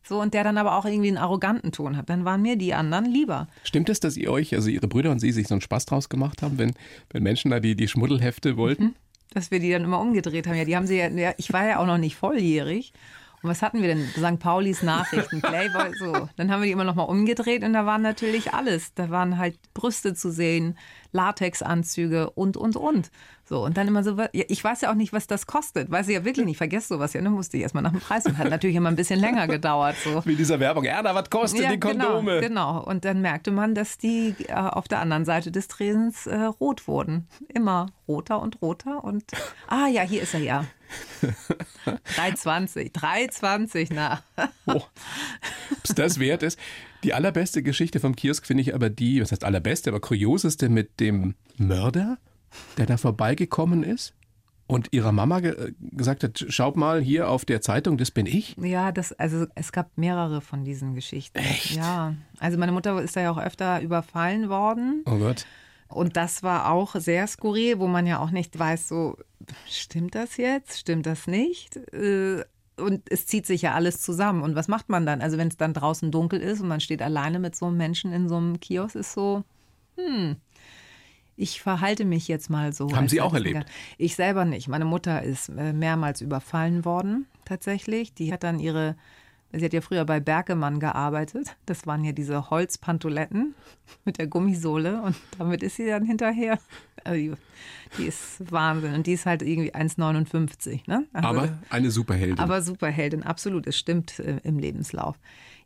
So, und der dann aber auch irgendwie einen arroganten Ton hat. Dann waren mir die anderen lieber. Stimmt es, dass ihr euch, also Ihre Brüder und Sie, sich so einen Spaß draus gemacht haben, wenn, wenn Menschen da die, die Schmuddelhefte wollten? Mhm. Dass wir die dann immer umgedreht haben. Ja, die haben sie ja, ich war ja auch noch nicht volljährig. Und was hatten wir denn? St. Paulis Nachrichten, Playboy, so. Dann haben wir die immer noch mal umgedreht und da waren natürlich alles. Da waren halt Brüste zu sehen, Latexanzüge und, und, und. So, und dann immer so, ich weiß ja auch nicht, was das kostet. Weiß ich ja wirklich nicht, vergesst sowas ja. Dann musste ich erstmal nach dem Preis und hat natürlich immer ein bisschen länger gedauert. So. Wie dieser Werbung, Erna, was kostet ja, die genau, Kondome? Genau, genau, und dann merkte man, dass die äh, auf der anderen Seite des Tresens äh, rot wurden. Immer roter und roter und, ah ja, hier ist er ja. 3,20, 3,20 na. oh, Ob es das wert ist. Die allerbeste Geschichte vom Kiosk finde ich aber die, was heißt allerbeste, aber kurioseste mit dem Mörder, der da vorbeigekommen ist und ihrer Mama ge gesagt hat, schaut mal hier auf der Zeitung, das bin ich? Ja, das, also es gab mehrere von diesen Geschichten. Echt? Ja. Also meine Mutter ist da ja auch öfter überfallen worden. Oh Gott. Und das war auch sehr skurril, wo man ja auch nicht weiß, so, stimmt das jetzt? Stimmt das nicht? Äh, und es zieht sich ja alles zusammen. Und was macht man dann? Also, wenn es dann draußen dunkel ist und man steht alleine mit so einem Menschen in so einem Kiosk, ist so, hm, ich verhalte mich jetzt mal so. Haben Sie auch erlebt? Ich selber nicht. Meine Mutter ist äh, mehrmals überfallen worden, tatsächlich. Die hat dann ihre Sie hat ja früher bei Bergemann gearbeitet. Das waren ja diese Holzpantoletten mit der Gummisohle und damit ist sie dann hinterher. Also die, ist Wahnsinn und die ist halt irgendwie 1,59. Ne? Also, aber eine Superheldin. Aber Superheldin, absolut. Es stimmt äh, im Lebenslauf.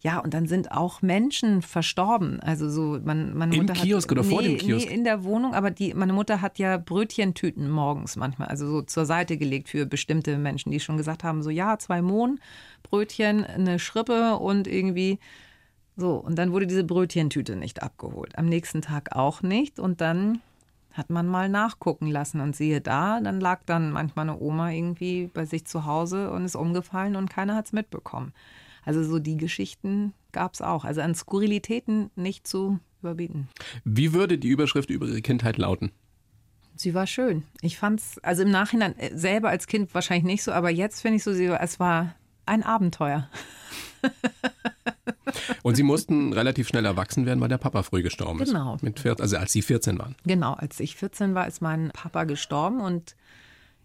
Ja, und dann sind auch Menschen verstorben. Also so, man, meine Im Mutter Kiosk hat, oder nee, vor dem Kiosk? Nee, in der Wohnung, aber die, meine Mutter hat ja Brötchentüten morgens manchmal, also so zur Seite gelegt für bestimmte Menschen, die schon gesagt haben, so ja, zwei Mohnbrötchen, eine Schrippe und irgendwie so. Und dann wurde diese Brötchentüte nicht abgeholt. Am nächsten Tag auch nicht. Und dann hat man mal nachgucken lassen und siehe da, dann lag dann manchmal eine Oma irgendwie bei sich zu Hause und ist umgefallen und keiner hat es mitbekommen. Also so die Geschichten gab es auch. Also an Skurrilitäten nicht zu überbieten. Wie würde die Überschrift über Ihre Kindheit lauten? Sie war schön. Ich fand es, also im Nachhinein äh, selber als Kind wahrscheinlich nicht so, aber jetzt finde ich so, es war ein Abenteuer. Und Sie mussten relativ schnell erwachsen werden, weil der Papa früh gestorben ist. Genau. Mit 14, also als Sie 14 waren. Genau, als ich 14 war, ist mein Papa gestorben und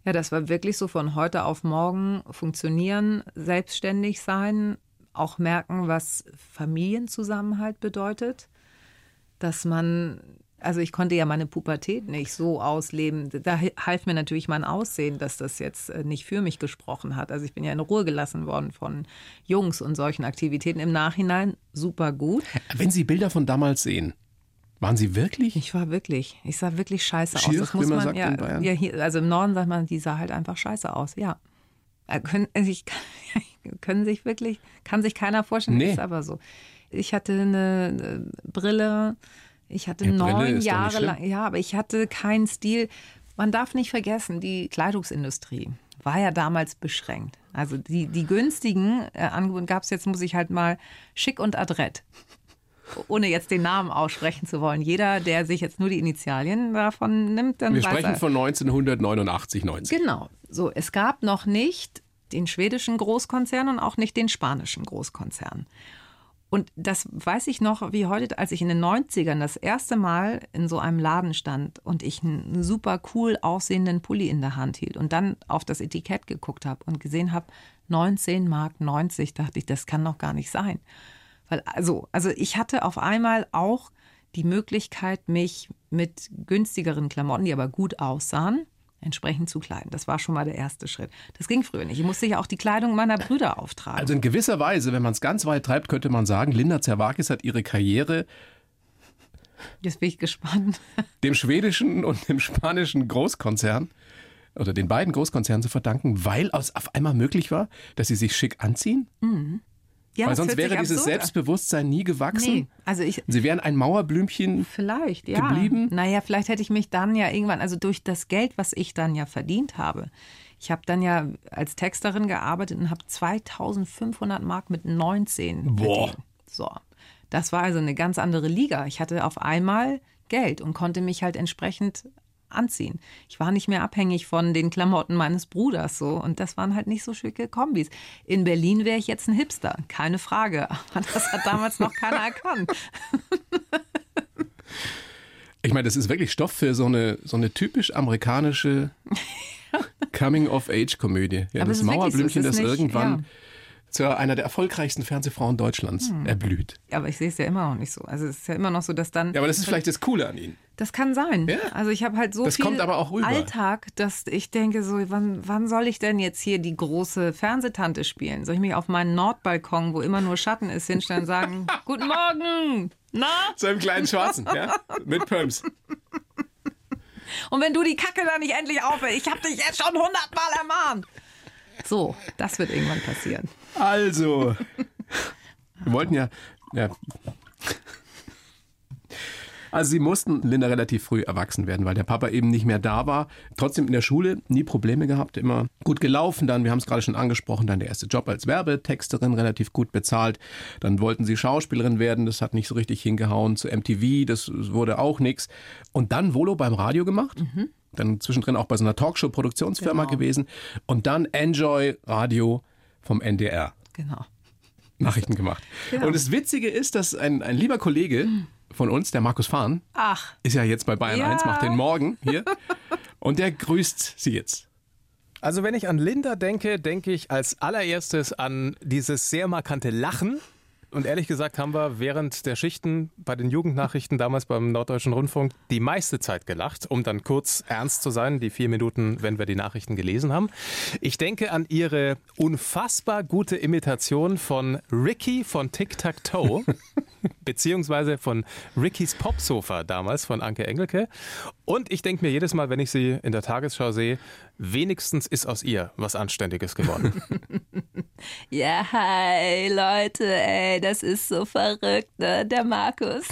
ja, das war wirklich so von heute auf morgen funktionieren, selbstständig sein, auch merken, was Familienzusammenhalt bedeutet, dass man also ich konnte ja meine Pubertät nicht so ausleben. Da half mir natürlich mein Aussehen, dass das jetzt äh, nicht für mich gesprochen hat. Also ich bin ja in Ruhe gelassen worden von Jungs und solchen Aktivitäten. Im Nachhinein super gut. Wenn Sie Bilder von damals sehen, waren Sie wirklich? Ich war wirklich. Ich sah wirklich scheiße Schier, aus. Das muss man, sagt ja, in Bayern. ja hier, also im Norden sagt man, die sah halt einfach scheiße aus. Ja. Äh, können, also ich, können sich wirklich, kann sich keiner vorstellen, Nee. ist aber so. Ich hatte eine Brille, ich hatte Ja, neun Jahre lang, ja, aber ich hatte keinen Stil. Man darf nicht vergessen, die Kleidungsindustrie war ja damals beschränkt. Also die, die günstigen äh, Angebote gab es jetzt, muss ich halt mal schick und adrett. Ohne jetzt den Namen aussprechen zu wollen. Jeder, der sich jetzt nur die Initialien davon nimmt, dann Wir sprechen er. von 1989, 90. Genau. So, es gab noch nicht den schwedischen Großkonzern und auch nicht den spanischen Großkonzern. Und das weiß ich noch wie heute, als ich in den 90ern das erste Mal in so einem Laden stand und ich einen super cool aussehenden Pulli in der Hand hielt und dann auf das Etikett geguckt habe und gesehen habe, 19 Mark 90, dachte ich, das kann doch gar nicht sein. Weil also, also ich hatte auf einmal auch die Möglichkeit, mich mit günstigeren Klamotten, die aber gut aussahen, entsprechend zu kleiden. Das war schon mal der erste Schritt. Das ging früher nicht. Ich musste ja auch die Kleidung meiner Brüder auftragen. Also in gewisser Weise, wenn man es ganz weit treibt, könnte man sagen, Linda Zerwakis hat ihre Karriere Jetzt bin ich gespannt. dem schwedischen und dem spanischen Großkonzern oder den beiden Großkonzernen zu verdanken, weil es auf einmal möglich war, dass sie sich schick anziehen? Ja, weil sonst wäre dieses. Selbstbewusstsein nie gewachsen. Nee, also ich, Sie wären ein Mauerblümchen. Vielleicht, ja. geblieben? Naja, vielleicht hätte ich mich dann ja irgendwann, also durch das Geld, was ich dann ja verdient habe. Ich habe dann ja als Texterin gearbeitet und habe 2500 Mark mit 19 Boah. verdient. So. Das war also eine ganz andere Liga. Ich hatte auf einmal Geld und konnte mich halt entsprechend anziehen. Ich war nicht mehr abhängig von den Klamotten meines Bruders so und das waren halt nicht so schicke Kombis. In Berlin wäre ich jetzt ein Hipster, keine Frage, aber das hat damals noch keiner erkannt. Ich meine, das ist wirklich Stoff für so eine, so eine typisch amerikanische Coming-of-Age-Komödie. Ja, das so, Mauerblümchen, ist das irgendwann ja. Hm. zu einer der erfolgreichsten Fernsehfrauen Deutschlands erblüht. Ja, aber ich sehe es ja immer noch nicht so. Also es ist ja immer noch so, dass dann. Ja, aber das ist vielleicht das Coole an Ihnen. Das kann sein. Ja. Also ich habe halt so Das viel. Alltag, dass ich denke so, wann, wann soll ich denn jetzt hier die große Fernsehtante spielen? Soll ich mich auf meinen Nordbalkon, wo immer nur Schatten ist, hinstellen und sagen, guten Morgen, na? So einem kleinen Schwarzen, ja? Mit Perms. Und wenn du die Kacke da nicht endlich aufhörst, ich habe dich jetzt schon hundertmal ermahnt. So, das wird irgendwann passieren. Also, wir wollten ja, ja. Also sie mussten Linda relativ früh erwachsen werden, weil der Papa eben nicht mehr da war. Trotzdem in der Schule nie Probleme gehabt, immer gut gelaufen. Dann, wir haben es gerade schon angesprochen, dann der erste Job als Werbetexterin, relativ gut bezahlt. Dann wollten sie Schauspielerin werden, das hat nicht so richtig hingehauen. Zu MTV, das wurde auch nichts. Und dann Volo beim Radio gemacht. Dann zwischendrin auch bei so einer Talkshow-Produktionsfirma Genau. gewesen. Und dann Enjoy Radio vom NDR. Genau. Nachrichten gemacht. Genau. Und das Witzige ist, dass ein, ein lieber Kollege von uns, der Markus Fahn, Ach, ist ja jetzt bei Bayern Ja. 1, macht den Morgen hier. und der grüßt sie jetzt. Also wenn ich an Linda denke, denke ich als allererstes an dieses sehr markante Lachen. Und ehrlich gesagt haben wir während der Schichten bei den Jugendnachrichten damals beim Norddeutschen Rundfunk die meiste Zeit gelacht, um dann kurz ernst zu sein, die vier Minuten, wenn wir die Nachrichten gelesen haben. Ich denke an ihre unfassbar gute Imitation von Ricky von Tic Tac Toe, beziehungsweise von Rickys Popsofa damals von Anke Engelke. Und ich denke mir jedes Mal, wenn ich sie in der Tagesschau sehe, wenigstens ist aus ihr was Anständiges geworden. Ja, hi Leute, ey, das ist so verrückt, ne? der Markus.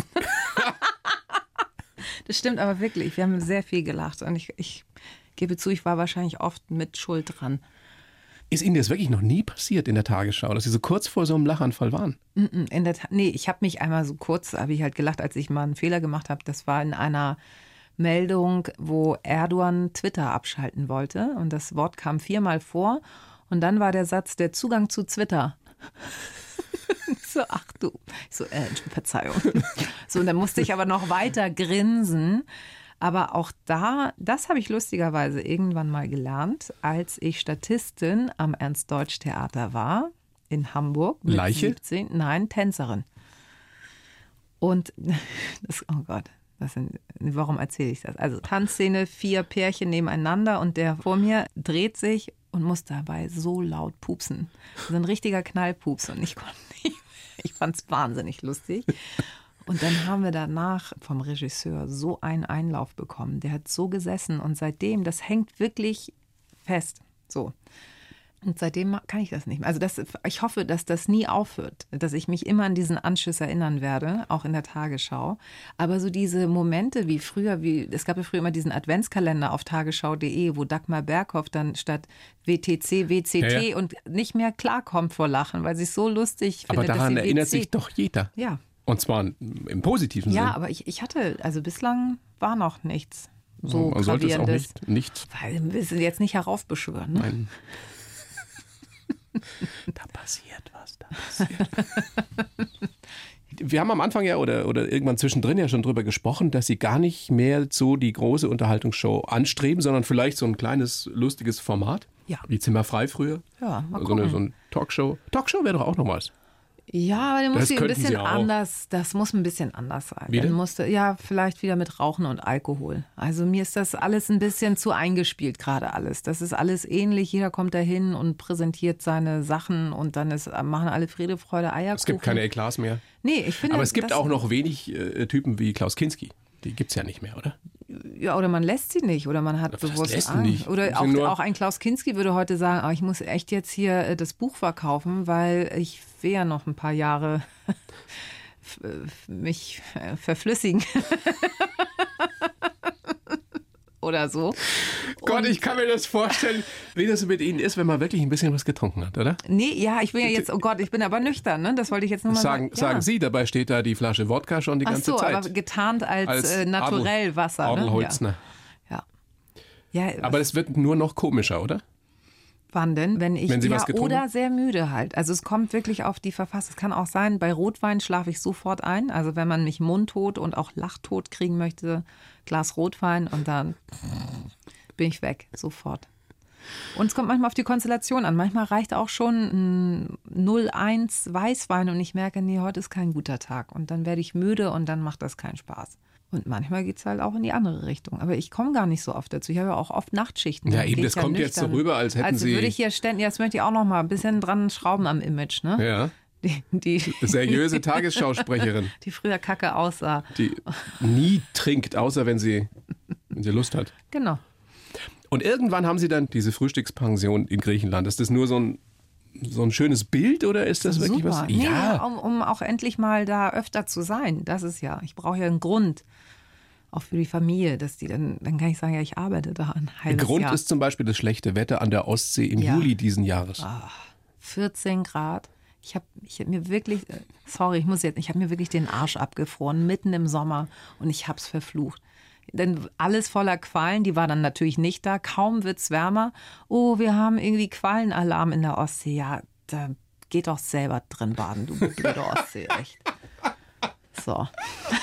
das stimmt aber wirklich. Wir haben sehr viel gelacht und ich, ich gebe zu, ich war wahrscheinlich oft mit Schuld dran. Ist Ihnen das wirklich noch nie passiert in der Tagesschau, dass Sie so kurz vor so einem Lachanfall waren? In der Ta- nee, ich habe mich einmal so kurz, habe ich halt gelacht, als ich mal einen Fehler gemacht habe. Das war in einer Meldung, wo Erdogan Twitter abschalten wollte und das Wort kam viermal vor und dann war der Satz der Zugang zu Twitter. So, ach du. Ich so, äh, Verzeihung. So, und dann musste ich aber noch weiter grinsen. Aber auch da, das habe ich lustigerweise irgendwann mal gelernt, als ich Statistin am Ernst-Deutsch-Theater war in Hamburg. Leiche? 17, nein, Tänzerin. Und das, oh Gott, sind, warum erzähle ich das? Also Tanzszene, vier Pärchen nebeneinander und der vor mir dreht sich und muss dabei so laut pupsen. So ein richtiger Knallpups und ich konnte nicht. Ich fand es wahnsinnig lustig. Und dann haben wir danach vom Regisseur so einen Einlauf bekommen. Der hat so gesessen und seitdem, das hängt wirklich fest. So. Und seitdem kann ich das nicht mehr. Also das, ich hoffe, dass das nie aufhört, dass ich mich immer an diesen Anschiss erinnern werde, auch in der Tagesschau. Aber so diese Momente wie früher, wie es gab ja früher immer diesen Adventskalender auf tagesschau.de, wo Dagmar Berghoff dann statt WTC, WCT Ja, ja. und nicht mehr klarkommt vor Lachen, weil sie es so lustig Aber findet. dass daran erinnert sich doch jeder. Ja, Und zwar im positiven ja, Sinn. aber ich, ich hatte, also bislang war noch nichts so Man sollte es auch gravierendes. nicht, nicht Weil wir sind jetzt nicht heraufbeschwören. Ne? Nein. da passiert was, da passiert. Wir haben am Anfang ja oder, oder irgendwann zwischendrin ja schon drüber gesprochen, dass Sie gar nicht mehr so die große Unterhaltungsshow anstreben, sondern vielleicht so ein kleines, lustiges Format. Ja. Wie Zimmer frei früher. Ja, mal so, eine, so ein Talkshow. Talkshow wäre doch auch noch was. Ja, aber der muss Das ein bisschen Sie anders, das muss ein bisschen anders sein. Wie? Dann musste, ja, vielleicht wieder mit Rauchen und Alkohol. Also mir ist das alles ein bisschen zu eingespielt, gerade alles. Das ist alles ähnlich. Jeder kommt dahin und präsentiert seine Sachen und dann ist, machen alle Friede, Freude, Eierkuchen. Es gibt keine Eklas mehr. Nee, ich finde. Aber es gibt auch noch wenig äh, Typen wie Klaus Kinski. Die gibt es ja nicht mehr, oder? Ja, oder man lässt sie nicht oder man hat bewusst Angst. nicht? Oder auch, auch ein Klaus Kinski würde heute sagen, ah, ich muss echt jetzt hier äh, das Buch verkaufen, weil ich will ja noch ein paar Jahre f- mich äh, verflüssigen. oder so. Gott, ich kann mir das vorstellen, wie das mit Ihnen ist, wenn man wirklich ein bisschen was getrunken hat, oder? Nee, ja, ich bin ja jetzt, oh Gott, ich bin aber nüchtern, ne? Das wollte ich jetzt nur mal Sagen, sagen. sagen ja. Sie, dabei steht da die Flasche Wodka schon die Ach ganze so, Zeit. aber getarnt als, Als äh, naturell Wasser. Adelholzner. Ne? Ja. ja. Aber es wird nur noch komischer, oder? Wann denn? Wenn ich Wenn Sie ja, was getrunken- oder sehr müde halt. Also es kommt wirklich auf die Verfassung. Es kann auch sein, bei Rotwein schlafe ich sofort ein. Also wenn man mich mundtot und auch lachtot kriegen möchte, Glas Rotwein und dann bin ich weg, sofort. Und es kommt manchmal auf die Konstellation an. Manchmal reicht auch schon ein 0,1 Weißwein und ich merke, nee, heute ist kein guter Tag. Und dann werde ich müde und dann macht das keinen Spaß. Und manchmal geht es halt auch in die andere Richtung. Aber ich komme gar nicht so oft dazu. Ich habe ja auch oft Nachtschichten. Ja, eben, das ich kommt jetzt so nüchtern. rüber, als hätten also Sie- würde ich hier ständig, jetzt möchte ich auch noch mal ein bisschen dran schrauben am Image, ne? Ja. Die, die, Seriöse Tagesschausprecherin, die früher kacke aussah. die nie trinkt, außer wenn sie, wenn sie Lust hat. Genau. Und irgendwann haben Sie dann diese Frühstückspension in Griechenland. Ist das nur so ein, so ein schönes Bild oder ist das wirklich Super. was? Nee, ja. um, um auch endlich mal da öfter zu sein. Das ist ja, ich brauche ja einen Grund. Auch für die Familie, dass die dann, dann kann ich sagen, ja, ich arbeite da ein Der halbes Grund Jahr. ist zum Beispiel das schlechte Wetter an der Ostsee im Ja. Juli diesen Jahres. 14 Grad. Ich habe ich hab mir wirklich, äh, sorry, ich muss jetzt, ich habe mir wirklich den Arsch abgefroren, mitten im Sommer und ich habe es verflucht. Denn alles voller Quallen, die war dann natürlich nicht da. Kaum wird's wärmer. Oh, wir haben irgendwie Quallenalarm in der Ostsee. Ja, da geht doch selber drin baden, du blöde Ostsee, echt. So.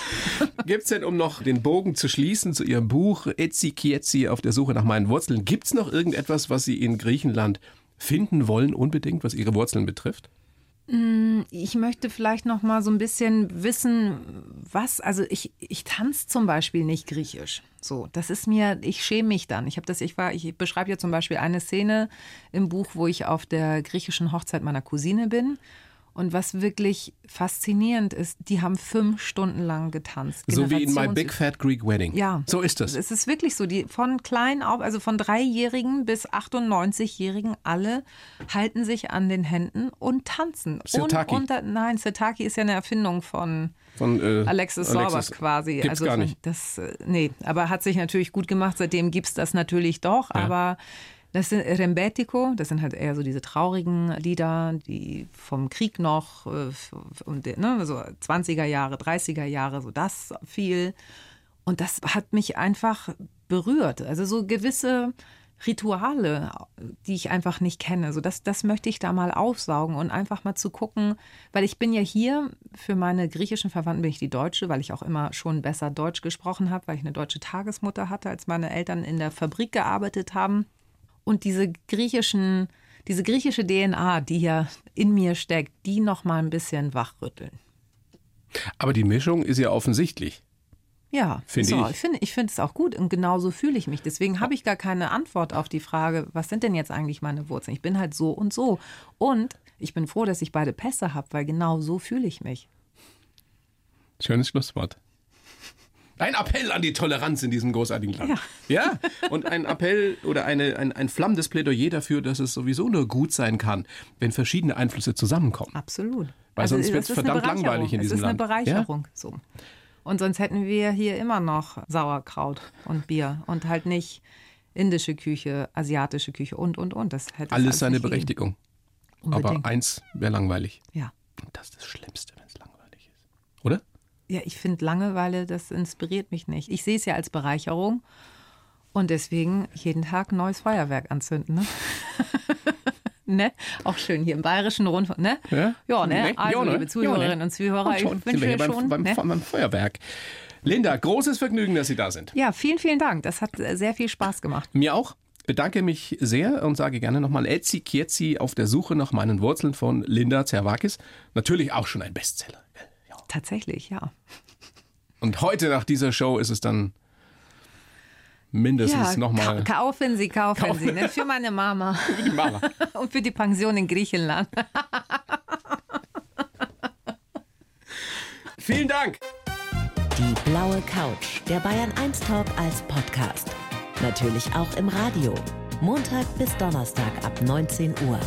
Gibt es denn, um noch den Bogen zu schließen zu Ihrem Buch Etzi Kietzi auf der Suche nach meinen Wurzeln, gibt es noch irgendetwas, was Sie in Griechenland finden wollen, unbedingt, was Ihre Wurzeln betrifft? Ich möchte vielleicht noch mal so ein bisschen wissen, was, also ich, ich tanze zum Beispiel nicht griechisch. So, das ist mir, ich schäme mich dann. Ich habe das, ich war, ich beschreibe ja zum Beispiel eine Szene im Buch, wo ich auf der griechischen Hochzeit meiner Cousine bin. Und was wirklich faszinierend ist, die haben fünf Stunden lang getanzt. So wie in My Big Fat Greek Wedding. ja. So ist das. Es ist wirklich so, die von klein auf, also von Dreijährigen bis 98-Jährigen, alle halten sich an den Händen und tanzen. Sirtaki. Und, und, nein, Sirtaki ist ja eine Erfindung von Von äh, Alexis Sorbas quasi. Gibt's also gar nicht. Das, äh, nee, aber hat sich natürlich gut gemacht. Seitdem gibt es das natürlich doch. Ja. Aber das sind Rembetico, das sind halt eher so diese traurigen Lieder, die vom Krieg noch, äh, und, ne, so 20er Jahre, 30er Jahre, so das viel. Und das hat mich einfach berührt. Also so gewisse Rituale, die ich einfach nicht kenne. So das, das möchte ich da mal aufsaugen und einfach mal zu gucken, weil ich bin ja hier, für meine griechischen Verwandten bin ich die Deutsche, weil ich auch immer schon besser Deutsch gesprochen habe, weil ich eine deutsche Tagesmutter hatte, als meine Eltern in der Fabrik gearbeitet haben. Und diese griechischen, diese griechische DNA, die ja in mir steckt, die noch mal ein bisschen wachrütteln. Aber die Mischung ist ja offensichtlich. Ja, Finde so, ich. ich finde ich finde es auch gut und genauso fühle ich mich. Deswegen habe ich gar keine Antwort auf die Frage, was sind denn jetzt eigentlich meine Wurzeln? Ich bin halt so und so. Und ich bin froh, dass ich beide Pässe habe, weil genau so fühle ich mich. Schönes Schlusswort. Ein Appell an die Toleranz in diesem großartigen Land. Ja. ja? Und ein Appell oder eine, ein, ein flammendes Plädoyer dafür, dass es sowieso nur gut sein kann, wenn verschiedene Einflüsse zusammenkommen. Absolut. Weil sonst es wird's ist eine verdammt langweilig in diesem Es ist eine Land. Bereicherung. So. Und sonst hätten wir hier immer noch Sauerkraut und Bier und halt nicht indische Küche, asiatische Küche und, und, und. Das hätte es Alles seine. Berechtigung. Aber eins wäre langweilig. Ja. Und das ist das Schlimmste, wenn es langweilig ist. Oder? Ja, ich finde Langeweile, das inspiriert mich nicht. Ich sehe es ja als Bereicherung und deswegen jeden Tag ein neues Feuerwerk anzünden. Ne? ne? Auch schön hier im Bayerischen Rundfunk. Ne? Ja? Ja, ne? Ne? Also, Ja, ne? liebe Zuhörerinnen Ja, ne? und Zuhörer, Und ich schon wünsche beim, schon. beim, ne? beim Feuerwerk. Linda, großes Vergnügen, dass Sie da sind. Ja, vielen, vielen Dank. Das hat äh, sehr viel Spaß gemacht. Mir auch. Bedanke mich sehr und sage gerne nochmal Etsy Kietzi auf der Suche nach meinen Wurzeln von Linda Zerwakis. Natürlich auch schon ein Bestseller. Tatsächlich, ja. Und heute nach dieser Show ist es dann mindestens ja, nochmal. ka- kaufen Sie, kaufen Sie. Ne? Für meine Mama und für die Pension in Griechenland. Vielen Dank. Die blaue Couch, der Bayern 1 Talk als Podcast. Natürlich auch im Radio. Montag bis Donnerstag ab 19 Uhr.